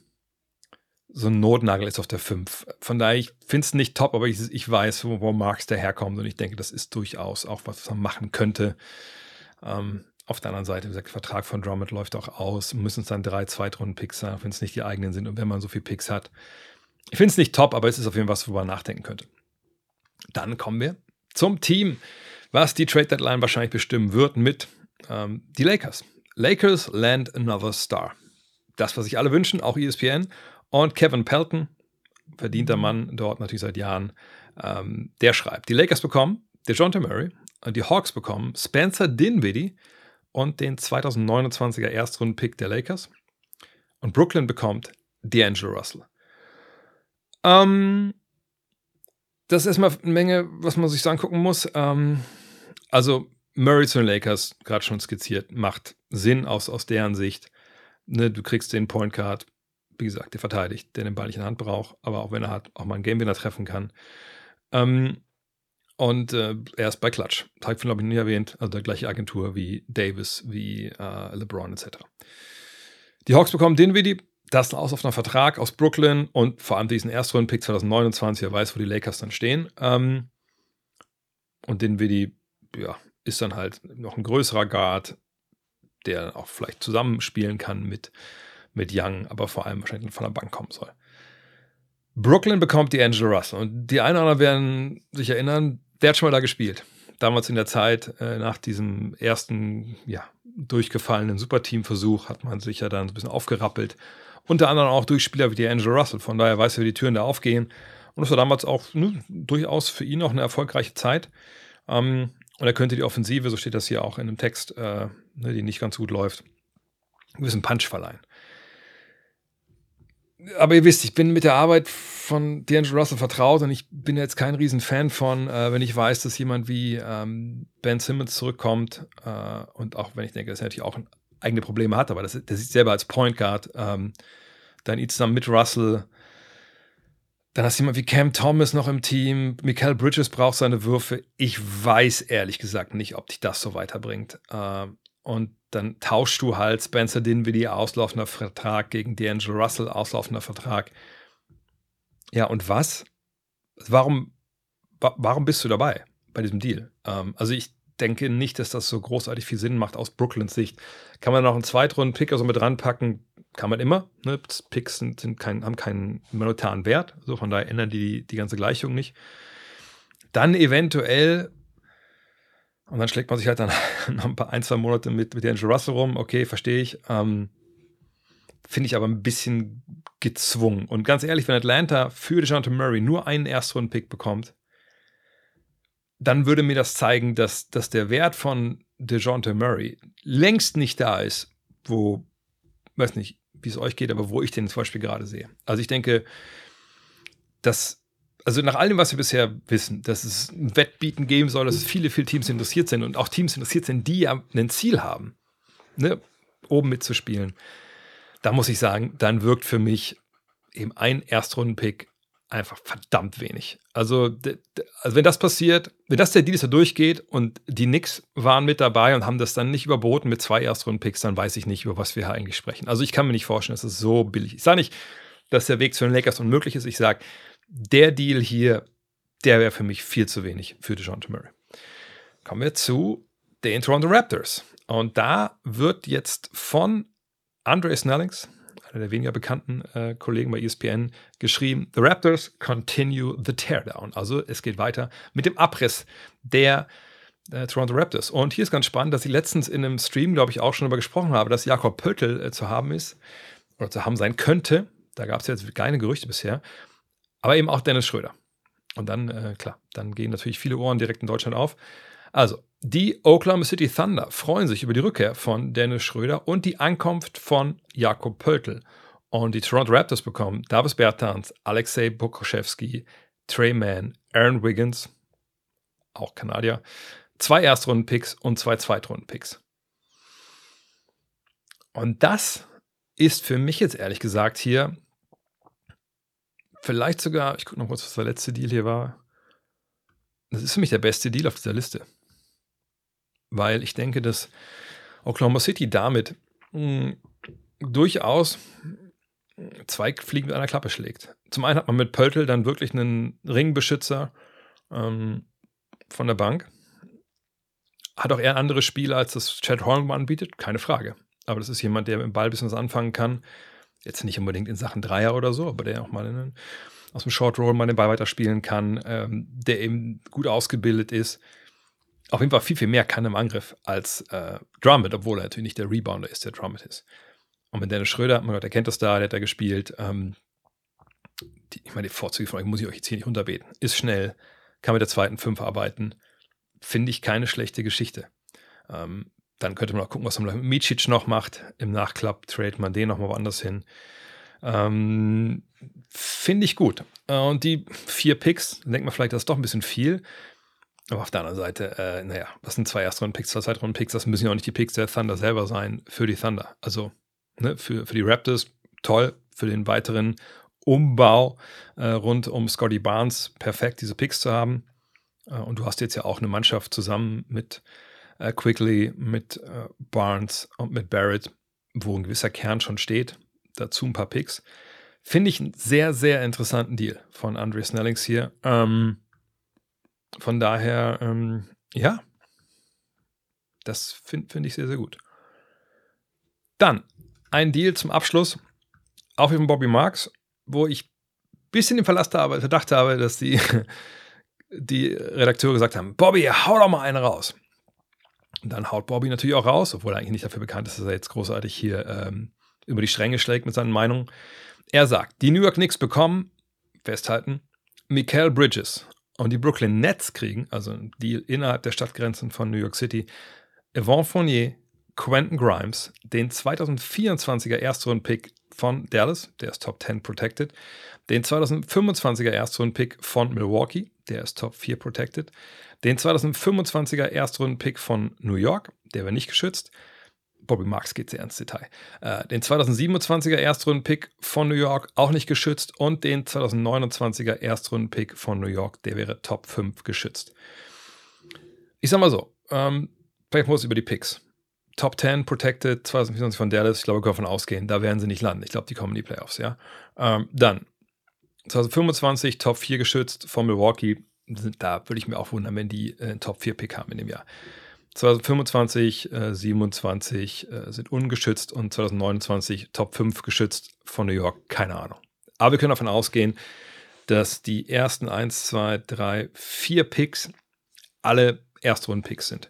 so ein Notnagel ist auf der 5. Von daher, ich finde es nicht top, aber ich, ich weiß, wo, wo Marx daherkommt und ich denke, das ist durchaus auch was, was man machen könnte. Ähm, auf der anderen Seite, wie gesagt, der Vertrag von Drummond läuft auch aus, müssen es dann drei Zweitrunden-Picks sein, wenn es nicht die eigenen sind und wenn man so viele Picks hat. Ich finde es nicht top, aber es ist auf jeden Fall was, worüber man nachdenken könnte. Dann kommen wir zum Team, was die Trade Deadline wahrscheinlich bestimmen wird mit ähm, die Lakers. Lakers land another star. Das, was sich alle wünschen, auch ESPN. Und Kevin Pelton, verdienter Mann dort natürlich seit Jahren, ähm, der schreibt, die Lakers bekommen DeJounte Murray, die Hawks bekommen Spencer Dinwiddie, und den 2029er Erstrunden-Pick der Lakers. Und Brooklyn bekommt D'Angelo Russell. Ähm, das ist erstmal eine Menge, was man sich so angucken muss. Ähm, also Murray zu den Lakers, gerade schon skizziert, macht Sinn aus, aus deren Sicht. Ne, du kriegst den Point Guard, wie gesagt, der verteidigt, der den Ball nicht in der Hand braucht, aber auch wenn er hat, auch mal einen Gamewinner treffen kann. Ähm, und äh, er ist bei Clutch. Type glaube ich, nie erwähnt, also der gleiche Agentur wie Davis, wie äh, LeBron etc. Die Hawks bekommen Dinwiddie, das ist ein auslaufender Vertrag aus Brooklyn und vor allem diesen Erstrunden-Pick 2029, er weiß, wo die Lakers dann stehen. Ähm, und Dinwiddie, ja, ist dann halt noch ein größerer Guard, der auch vielleicht zusammenspielen kann mit, mit Young, aber vor allem wahrscheinlich von der Bank kommen soll. Brooklyn bekommt die Angela Russell und die einen oder anderen werden sich erinnern, der hat schon mal da gespielt. Damals in der Zeit, äh, nach diesem ersten, ja, durchgefallenen Superteam-Versuch, hat man sich ja dann ein bisschen aufgerappelt. Unter anderem auch durch Spieler wie die Angela Russell. Von daher weiß er, wie die Türen da aufgehen. Und es war damals auch ne, durchaus für ihn auch eine erfolgreiche Zeit. Ähm, und er könnte die Offensive, so steht das hier auch in dem Text, äh, ne, die nicht ganz gut läuft, ein bisschen Punch verleihen. Aber ihr wisst, ich bin mit der Arbeit von D'Angelo Russell vertraut und ich bin jetzt kein Riesenfan von, äh, wenn ich weiß, dass jemand wie ähm, Ben Simmons zurückkommt äh, und auch wenn ich denke, dass er natürlich auch eigene Probleme hat, aber das, der sieht selber als Point Guard, ähm, dann ihn zusammen mit Russell dann hast du jemand wie Cam Thomas noch im Team. Michael Bridges braucht seine Würfe. Ich weiß ehrlich gesagt nicht, ob dich das so weiterbringt. Ähm, und dann tauschst du halt Spencer Dinwiddie, auslaufender Vertrag, gegen D'Angelo Russell, auslaufender Vertrag. Ja, und was? Warum, warum bist du dabei bei diesem Deal? Ähm, also ich denke nicht, dass das so großartig viel Sinn macht aus Brooklyns Sicht. Kann man noch einen Zweitrunden-Pick also mit ranpacken? kann man immer. Ne? Picks sind, sind kein, haben keinen monetaren Wert. So von daher ändern die die ganze Gleichung nicht. Dann eventuell, und dann schlägt man sich halt dann noch ein paar ein, zwei Monate mit, mit Angel Russell rum. Okay, verstehe ich. Ähm, Finde ich aber ein bisschen gezwungen. Und ganz ehrlich, wenn Atlanta für DeJounte Murray nur einen Erstrunden-Pick bekommt, dann würde mir das zeigen, dass, dass der Wert von DeJounte Murray längst nicht da ist, wo, weiß nicht, wie es euch geht, aber wo ich den zum Beispiel gerade sehe. Also ich denke, dass, also nach allem, was wir bisher wissen, dass es ein Wettbieten geben soll, dass es viele, viele Teams interessiert sind und auch Teams interessiert sind, die ja ein Ziel haben, ne, oben mitzuspielen, da muss ich sagen, dann wirkt für mich eben ein Erstrunden-Pick einfach verdammt wenig. Also, also wenn das passiert, wenn das der Deal ist, der durchgeht und die Knicks waren mit dabei und haben das dann nicht überboten mit zwei Erstrunden-Picks, dann weiß ich nicht, über was wir hier eigentlich sprechen. Also ich kann mir nicht vorstellen, dass es so billig ist. Ich sage nicht, dass der Weg zu den Lakers unmöglich ist. Ich sage, der Deal hier, der wäre für mich viel zu wenig für DeJounte Murray. Kommen wir zu den Toronto Raptors. Und da wird jetzt von Andre Snellings, einer der weniger bekannten äh, Kollegen bei ESPN, geschrieben: The Raptors continue the teardown. Also es geht weiter mit dem Abriss der äh, Toronto Raptors. Und hier ist ganz spannend, dass ich letztens in einem Stream, glaube ich, auch schon darüber gesprochen habe, dass Jakob Pöttl äh, zu haben ist oder zu haben sein könnte. Da gab es jetzt keine Gerüchte bisher. Aber eben auch Dennis Schröder. Und dann, äh, klar, dann gehen natürlich viele Ohren direkt in Deutschland auf. Also, die Oklahoma City Thunder freuen sich über die Rückkehr von Dennis Schröder und die Ankunft von Jakob Pöltl. Und die Toronto Raptors bekommen Davis Bertans, Alexei Bukoszewski, Trey Mann, Aaron Wiggins, auch Kanadier, zwei Erstrunden-Picks und zwei Zweitrunden-Picks. Und das ist für mich jetzt ehrlich gesagt hier vielleicht sogar, ich gucke noch kurz, was der letzte Deal hier war. Das ist für mich der beste Deal auf dieser Liste weil ich denke, dass Oklahoma City damit mh, hm, durchaus zwei Fliegen mit einer Klappe schlägt. Zum einen hat man mit Pöltl dann wirklich einen Ringbeschützer ähm, von der Bank. Hat auch eher andere Spiele, als das Chad Holmgren anbietet, keine Frage. Aber das ist jemand, der mit dem Ball ein bisschen was anfangen kann. Jetzt nicht unbedingt in Sachen Dreier oder so, aber der auch mal in, aus dem Short Roll mal den Ball weiterspielen kann, ähm, der eben gut ausgebildet ist auf jeden Fall viel, viel mehr kann im Angriff als äh, Drummond, obwohl er natürlich nicht der Rebounder ist, der Drummond ist. Und mit Dennis Schröder, mein Gott, der kennt das da, der hat da gespielt. Ähm, die, ich meine, die Vorzüge von euch muss ich euch jetzt hier nicht unterbeten. Ist schnell, kann mit der zweiten Fünf arbeiten. Finde ich keine schlechte Geschichte. Ähm, dann könnte man auch gucken, was man mit Micic noch macht. Im Nachklapp trade man den nochmal woanders hin. Ähm, Finde ich gut. Äh, und die vier Picks, denkt man vielleicht, das ist doch ein bisschen viel. Aber auf der anderen Seite, äh, naja, das sind zwei Erstrunden-Picks, zwei Zweitrunden-Picks, das müssen ja auch nicht die Picks der Thunder selber sein für die Thunder. Also ne, für, für die Raptors toll, für den weiteren Umbau äh, rund um Scotty Barnes perfekt, diese Picks zu haben. Äh, und du hast jetzt ja auch eine Mannschaft zusammen mit äh, Quickly, mit äh, Barnes und mit Barrett, wo ein gewisser Kern schon steht. Dazu ein paar Picks. Finde ich einen sehr, sehr interessanten Deal von Andre Snellings hier. Ähm, von daher, ähm, ja, das finde find ich sehr, sehr gut. Dann ein Deal zum Abschluss, auch von Bobby Marks, wo ich ein bisschen im Verlass habe, Verdacht habe, dass die, die Redakteure gesagt haben: Bobby, hau doch mal einen raus. Und dann haut Bobby natürlich auch raus, obwohl er eigentlich nicht dafür bekannt ist, dass er jetzt großartig hier ähm, über die Stränge schlägt mit seinen Meinungen. Er sagt, die New York Knicks bekommen, festhalten, Mikael Bridges und die Brooklyn Nets kriegen, also Deal innerhalb der Stadtgrenzen von New York City, Yvonne Fournier, Quentin Grimes, den 2024er Erstrunden-Pick von Dallas, der ist Top 10 protected, den 2025er Erstrunden-Pick von Milwaukee, der ist Top 4 protected, den 2025er Erstrunden-Pick von New York, der wäre nicht geschützt, Bobby Marks geht sehr ins Detail. Äh, den 2027er Erstrunden-Pick von New York auch nicht geschützt und den 2029er Erstrunden-Pick von New York, der wäre Top 5 geschützt. Ich sag mal so, ähm, vielleicht muss über die Picks. Top 10 protected 2024 von Dallas, ich glaube, wir können davon ausgehen, da werden sie nicht landen. Ich glaube, die kommen in die Playoffs, ja. Ähm, dann 2025 Top 4 geschützt von Milwaukee, da würde ich mir auch wundern, wenn die äh, Top 4 Pick haben in dem Jahr. 2025, äh, 27 äh, sind ungeschützt und 2029 Top 5 geschützt von New York, keine Ahnung. Aber wir können davon ausgehen, dass die ersten 1, 2, 3, 4 Picks alle Erstrunden-Picks sind.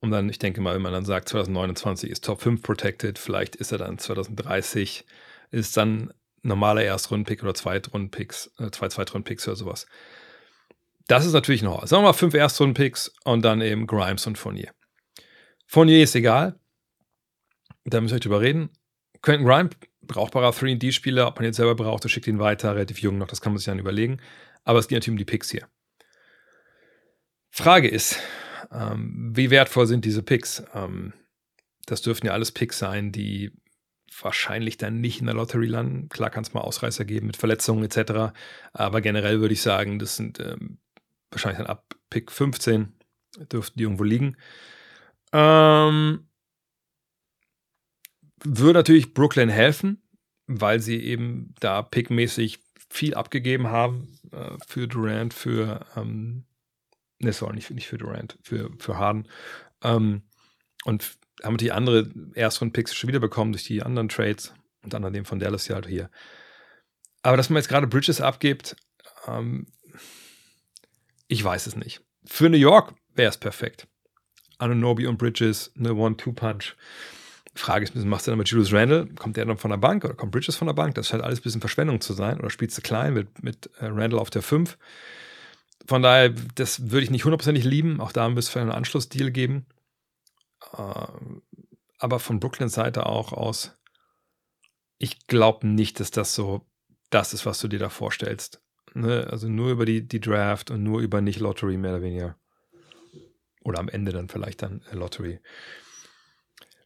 Und dann, ich denke mal, wenn man dann sagt, 2029 ist Top 5 protected, vielleicht ist er dann 2030, ist dann normaler Erstrunden-Pick oder Zweitrunden-Picks, äh, zwei Zweitrunden-Picks oder sowas. Das ist natürlich noch. Sagen wir mal fünf Erstrunden-Picks und dann eben Grimes und Fournier. Fournier ist egal. Da müssen wir nicht drüber reden. Quentin Grimes, brauchbarer 3D-Spieler, ob man jetzt selber braucht, der schickt ihn weiter, relativ jung noch, das kann man sich dann überlegen. Aber es geht natürlich um die Picks hier. Frage ist, ähm, wie wertvoll sind diese Picks? Ähm, das dürften ja alles Picks sein, die wahrscheinlich dann nicht in der Lottery landen. Klar kann es mal Ausreißer geben mit Verletzungen etc. Aber generell würde ich sagen, das sind ähm, wahrscheinlich dann ab Pick 15 dürften die irgendwo liegen. Ähm, würde natürlich Brooklyn helfen, weil sie eben da pickmäßig viel abgegeben haben äh, für Durant, für ähm, ne, sorry, nicht, nicht für Durant, für, für Harden. Ähm, und haben die andere Erstrunden-Picks schon wieder bekommen durch die anderen Trades, unter anderem von Dallas ja halt hier. Aber dass man jetzt gerade Bridges abgibt, ähm, ich weiß es nicht. Für New York wäre es perfekt. Anunobi und Bridges, eine One-Two-Punch. Frage ist ein bisschen, machst du dann mit Julius Randle? Kommt der dann von der Bank oder kommt Bridges von der Bank? Das scheint alles ein bisschen Verschwendung zu sein. Oder spielst du klein mit, mit äh, Randle auf der 5? Von daher, das würde ich nicht hundertprozentig lieben. Auch da müsste es einen Anschlussdeal geben. Ähm, aber von Brooklyns Seite auch aus, ich glaube nicht, dass das so das ist, was du dir da vorstellst. Ne? Also nur über die, die Draft und nur über nicht Lottery mehr oder weniger. Oder am Ende dann vielleicht dann äh, Lottery.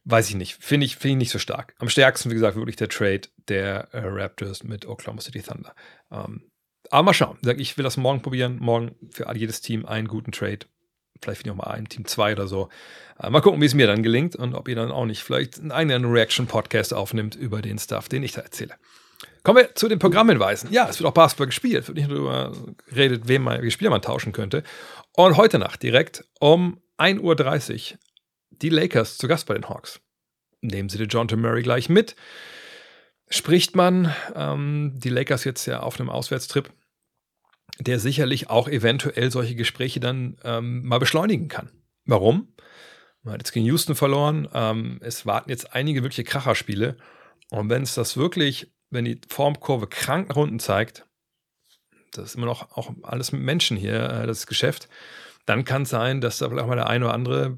Weiß ich nicht. Finde ich, find ich nicht so stark. Am stärksten, wie gesagt, wirklich der Trade der äh, Raptors mit Oklahoma City Thunder. Ähm, aber mal schauen. Ich will das morgen probieren. Morgen für jedes Team einen guten Trade. Vielleicht wieder mal ein Team 2 oder so. Äh, mal gucken, wie es mir dann gelingt und ob ihr dann auch nicht vielleicht einen eigenen Reaction-Podcast aufnimmt über den Stuff, den ich da erzähle. Kommen wir zu den Programmhinweisen. Ja, es wird auch Basketball gespielt. Es wird nicht nur darüber geredet, wem man, wie Spieler man tauschen könnte. Und heute Nacht direkt um 1.30 Uhr die Lakers zu Gast bei den Hawks. Nehmen Sie den John T. Murray gleich mit. Spricht man ähm, die Lakers jetzt ja auf einem Auswärtstrip der sicherlich auch eventuell solche Gespräche dann ähm, mal beschleunigen kann. Warum? Man hat jetzt gegen Houston verloren. Ähm, es warten jetzt einige wirkliche Kracherspiele. Und wenn es das wirklich, wenn die Formkurve krank nach unten zeigt, das ist immer noch auch alles mit Menschen hier, äh, das Geschäft, dann kann es sein, dass da vielleicht mal der eine oder andere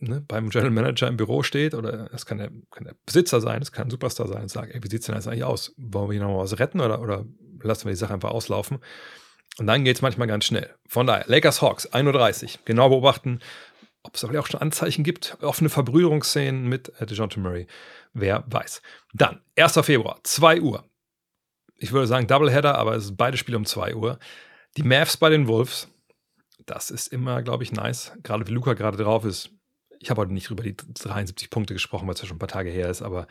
ne, beim General Manager im Büro steht oder es kann der, kann der Besitzer sein, es kann ein Superstar sein und sagt, ey, wie sieht es denn jetzt eigentlich aus? Wollen wir hier noch was retten oder, oder lassen wir die Sache einfach auslaufen? Und dann geht es manchmal ganz schnell. Von daher, Lakers Hawks, 1.30 Uhr. Genau beobachten. Ob es auch schon Anzeichen gibt, offene Verbrüderungsszenen mit äh, DeJounte Murray. Wer weiß. Dann, 1. Februar, 2 Uhr. Ich würde sagen Doubleheader, aber es sind beide Spiele um 2 Uhr. Die Mavs bei den Wolves. Das ist immer, glaube ich, nice. Gerade wie Luca gerade drauf ist. Ich habe heute nicht über die 73 Punkte gesprochen, weil es ja schon ein paar Tage her ist, aber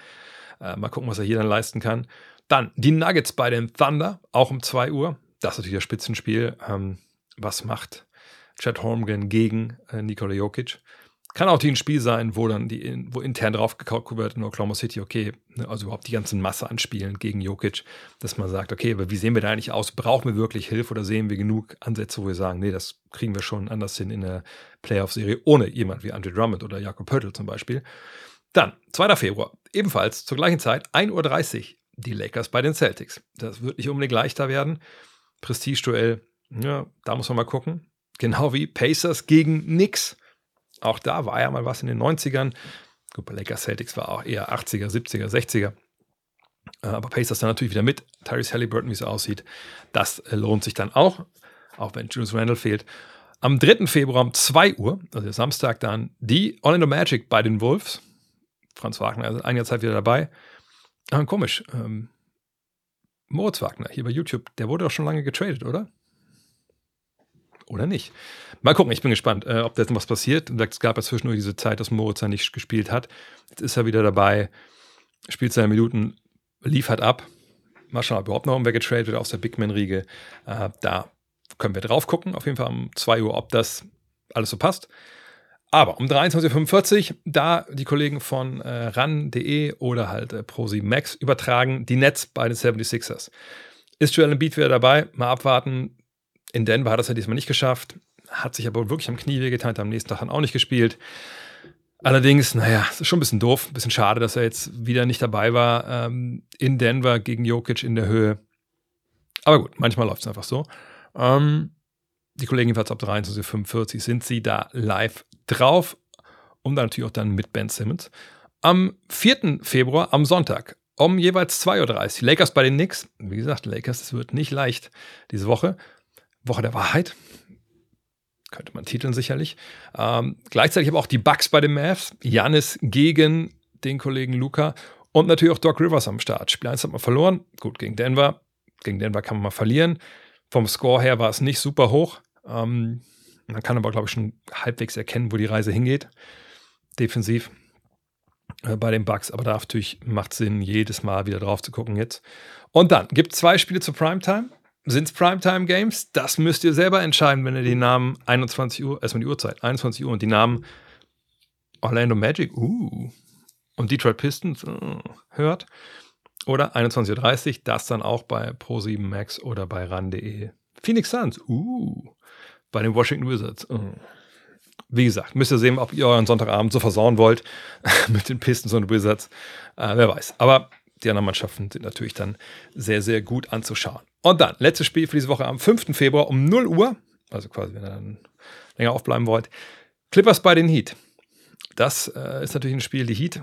äh, mal gucken, was er hier dann leisten kann. Dann die Nuggets bei den Thunder, auch um 2 Uhr. Das ist natürlich das Spitzenspiel. Ähm, was macht Chad Holmgren gegen äh, Nikola Jokic? Kann auch ein Spiel sein, wo dann die, wo intern drauf wird in Oklahoma City, okay, ne, also überhaupt die ganzen Masse an Spielen gegen Jokic, dass man sagt, okay, aber wie sehen wir da eigentlich aus? Brauchen wir wirklich Hilfe oder sehen wir genug Ansätze, wo wir sagen, nee, das kriegen wir schon anders hin in der Playoff-Serie, ohne jemand wie Andre Drummond oder Jakob Pöttl zum Beispiel. Dann, 2. Februar, ebenfalls zur gleichen Zeit, 1.30 Uhr, die Lakers bei den Celtics. Das wird nicht unbedingt leichter werden. Prestige-Duell, ja, da muss man mal gucken. Genau wie Pacers gegen Knicks. Auch da war ja mal was in den 90ern. Gut, bei Lakers Celtics war auch eher 80er, 70er, 60er. Aber Pacers dann natürlich wieder mit. Tyrese Halliburton, wie es aussieht. Das äh, lohnt sich dann auch, auch wenn Julius Randle fehlt. Am 3. Februar um 2 Uhr, also Samstag dann, die Orlando Magic bei den Wolves. Franz Wagner ist einiger Zeit wieder dabei. Ah, komisch. Ähm, Moritz Wagner hier bei YouTube, der wurde doch schon lange getradet, oder? Oder nicht? Mal gucken, ich bin gespannt, äh, ob da jetzt noch was passiert. Es gab ja zwischendurch diese Zeit, dass Moritz ja nicht gespielt hat. Jetzt ist er wieder dabei, spielt seine Minuten, liefert ab. Mal schauen, ob überhaupt noch irgendwer getradet wird aus der Big Man-Riege. Äh, da können wir drauf gucken, auf jeden Fall um 2 Uhr, ob das alles so passt. Aber um 23.45 Uhr, da die Kollegen von äh, ran.de oder halt äh, Pro7 Max übertragen die Nets bei den 76ers. Ist Joel Embiid wieder dabei? Mal abwarten. In Denver hat er es ja diesmal nicht geschafft. Hat sich aber wirklich am Knie wehgetan, hat am nächsten Tag dann auch nicht gespielt. Allerdings, naja, ist schon ein bisschen doof, ein bisschen schade, dass er jetzt wieder nicht dabei war ähm, in Denver gegen Jokic in der Höhe. Aber gut, manchmal läuft es einfach so. Ähm, die Kollegen jedenfalls ab 23.45 sind sie da live drauf und dann natürlich auch dann mit Ben Simmons. Am 4. Februar, am Sonntag, um jeweils 2.30 Uhr, Lakers bei den Knicks. Wie gesagt, Lakers, es wird nicht leicht diese Woche. Woche der Wahrheit. Könnte man titeln sicherlich. Ähm, gleichzeitig aber auch die Bucks bei den Mavs. Janis gegen den Kollegen Luca. Und natürlich auch Doc Rivers am Start. Spiel 1 hat man verloren. Gut, gegen Denver. Gegen Denver kann man mal verlieren. Vom Score her war es nicht super hoch. Ähm, man kann aber, glaube ich, schon halbwegs erkennen, wo die Reise hingeht. Defensiv äh, bei den Bugs. Aber da natürlich macht Sinn, jedes Mal wieder drauf zu gucken jetzt. Und dann gibt es zwei Spiele zu Primetime. Sind es Primetime-Games? Das müsst ihr selber entscheiden, wenn ihr die Namen 21 Uhr, erstmal die Uhrzeit, 21 Uhr und die Namen Orlando Magic, uh, und Detroit Pistons uh, hört. Oder 21.30 Uhr, das dann auch bei Pro7 Max oder bei ran.de. Phoenix Suns, uh, bei den Washington Wizards. Uh. Wie gesagt, müsst ihr sehen, ob ihr euren Sonntagabend so versauen wollt mit den Pistons und Wizards. Äh, wer weiß. Aber die anderen Mannschaften sind natürlich dann sehr, sehr gut anzuschauen. Und dann, letztes Spiel für diese Woche am 5. Februar um 0 Uhr, also quasi, wenn ihr dann länger aufbleiben wollt. Clippers bei den Heat. Das äh, ist natürlich ein Spiel, die Heat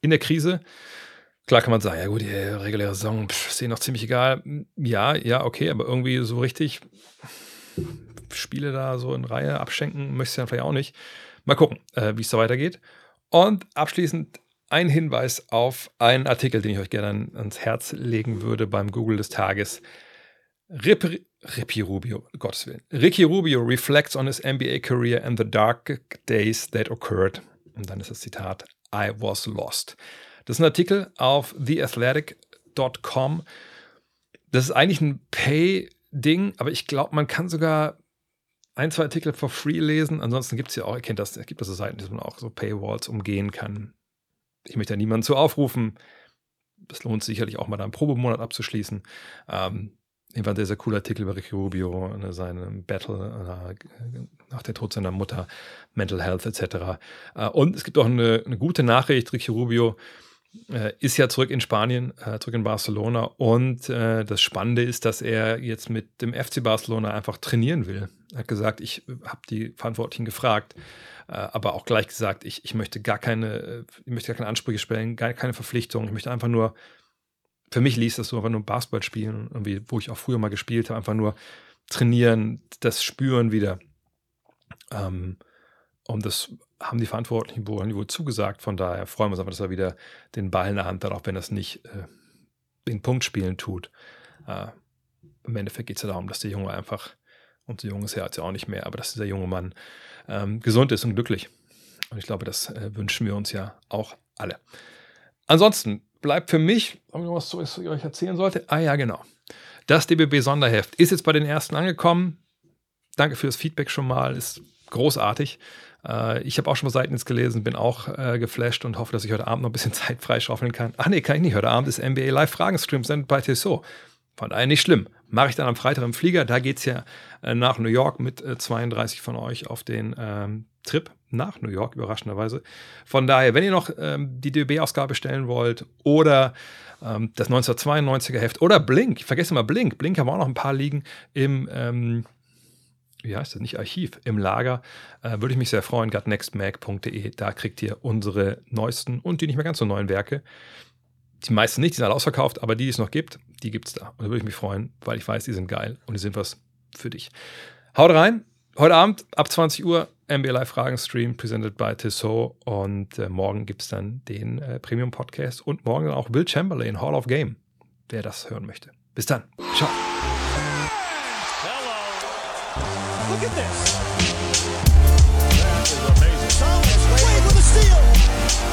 in der Krise. Klar kann man sagen, ja gut, die reguläre Saison pff, ist denen noch ziemlich egal. Ja, ja, okay, aber irgendwie so richtig Spiele da so in Reihe abschenken möchte ich dann vielleicht auch nicht. Mal gucken, äh, wie es da weitergeht. Und abschließend ein Hinweis auf einen Artikel, den ich euch gerne ans Herz legen würde beim Google des Tages. Rip, Ricky Rubio, Gottes Willen. Ricky Rubio reflects on his NBA career and the dark days that occurred. Und dann ist das Zitat, I was lost. Das ist ein Artikel auf theathletic.com. Das ist eigentlich ein Pay-Ding, aber ich glaube, man kann sogar ein, zwei Artikel for free lesen. Ansonsten gibt es ja auch, ihr kennt das, es gibt also Seiten, die man auch so Paywalls umgehen kann ich möchte ja niemanden zu aufrufen. Es lohnt sich sicherlich auch mal da einen Probemonat abzuschließen. Ähm, war ein sehr, sehr cooler Artikel über Ricky Rubio, ne, seinem Battle äh, nach der Tod seiner Mutter, Mental Health etc. Äh, und es gibt auch eine, eine gute Nachricht. Ricky Rubio äh, ist ja zurück in Spanien, äh, zurück in Barcelona. Und äh, das Spannende ist, dass er jetzt mit dem FC Barcelona einfach trainieren will. Er hat gesagt, ich habe die Verantwortlichen gefragt, äh, aber auch gleich gesagt, ich, ich möchte gar keine, äh, ich möchte gar keine Ansprüche stellen, gar keine Verpflichtungen. Ich möchte einfach nur, für mich liest das so einfach nur Basketball spielen, irgendwie, wo ich auch früher mal gespielt habe, einfach nur trainieren, das Spüren wieder. Ähm, Und das haben die Verantwortlichen wohl, wohl zugesagt. Von daher freuen wir uns einfach, dass er wieder den Ball in der Hand hat, auch wenn das nicht äh, den Punkt spielen tut. Äh, Im Endeffekt geht es ja darum, dass der Junge einfach, und so jung ist er jetzt ja auch nicht mehr, aber dass dieser junge Mann ähm, gesund ist und glücklich. Und ich glaube, das äh, wünschen wir uns ja auch alle. Ansonsten bleibt für mich, ob ich noch was zu euch erzählen sollte? Ah ja, genau. Das DBB-Sonderheft ist jetzt bei den ersten angekommen. Danke für das Feedback schon mal. Ist großartig. Äh, ich habe auch schon mal Seiten jetzt gelesen, bin auch äh, geflasht und hoffe, dass ich heute Abend noch ein bisschen Zeit freischaufeln kann. Ach nee, kann ich nicht. Heute Abend ist NBA Live Fragen-Stream sendet bei Tissot. Von daher nicht schlimm. Mache ich dann am Freitag im Flieger. Da geht es ja äh, nach New York mit äh, 32 von euch auf den ähm, Trip nach New York, überraschenderweise. Von daher, wenn ihr noch ähm, die DB-Ausgabe stellen wollt oder ähm, das 1992er Heft oder Blink, ich vergesse mal Blink, Blink haben wir auch noch ein paar liegen im ähm, wie heißt das, nicht Archiv, im Lager, äh, würde ich mich sehr freuen. gutnextmag.de, da kriegt ihr unsere neuesten und die nicht mehr ganz so neuen Werke. Die meisten nicht, die sind alle ausverkauft, aber die, die es noch gibt, die gibt es da. Und da würde ich mich freuen, weil ich weiß, die sind geil und die sind was für dich. Haut rein, heute Abend ab 20 Uhr Live Fragen Stream, presented by Tissot. Und äh, morgen gibt es dann den äh, Premium Podcast und morgen dann auch Will Chamberlain, Hall of Game, wer das hören möchte. Bis dann. Ciao. Look at this. That is amazing. Thomas Wade with a steal.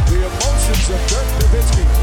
The emotions of Dirk Nowitzki.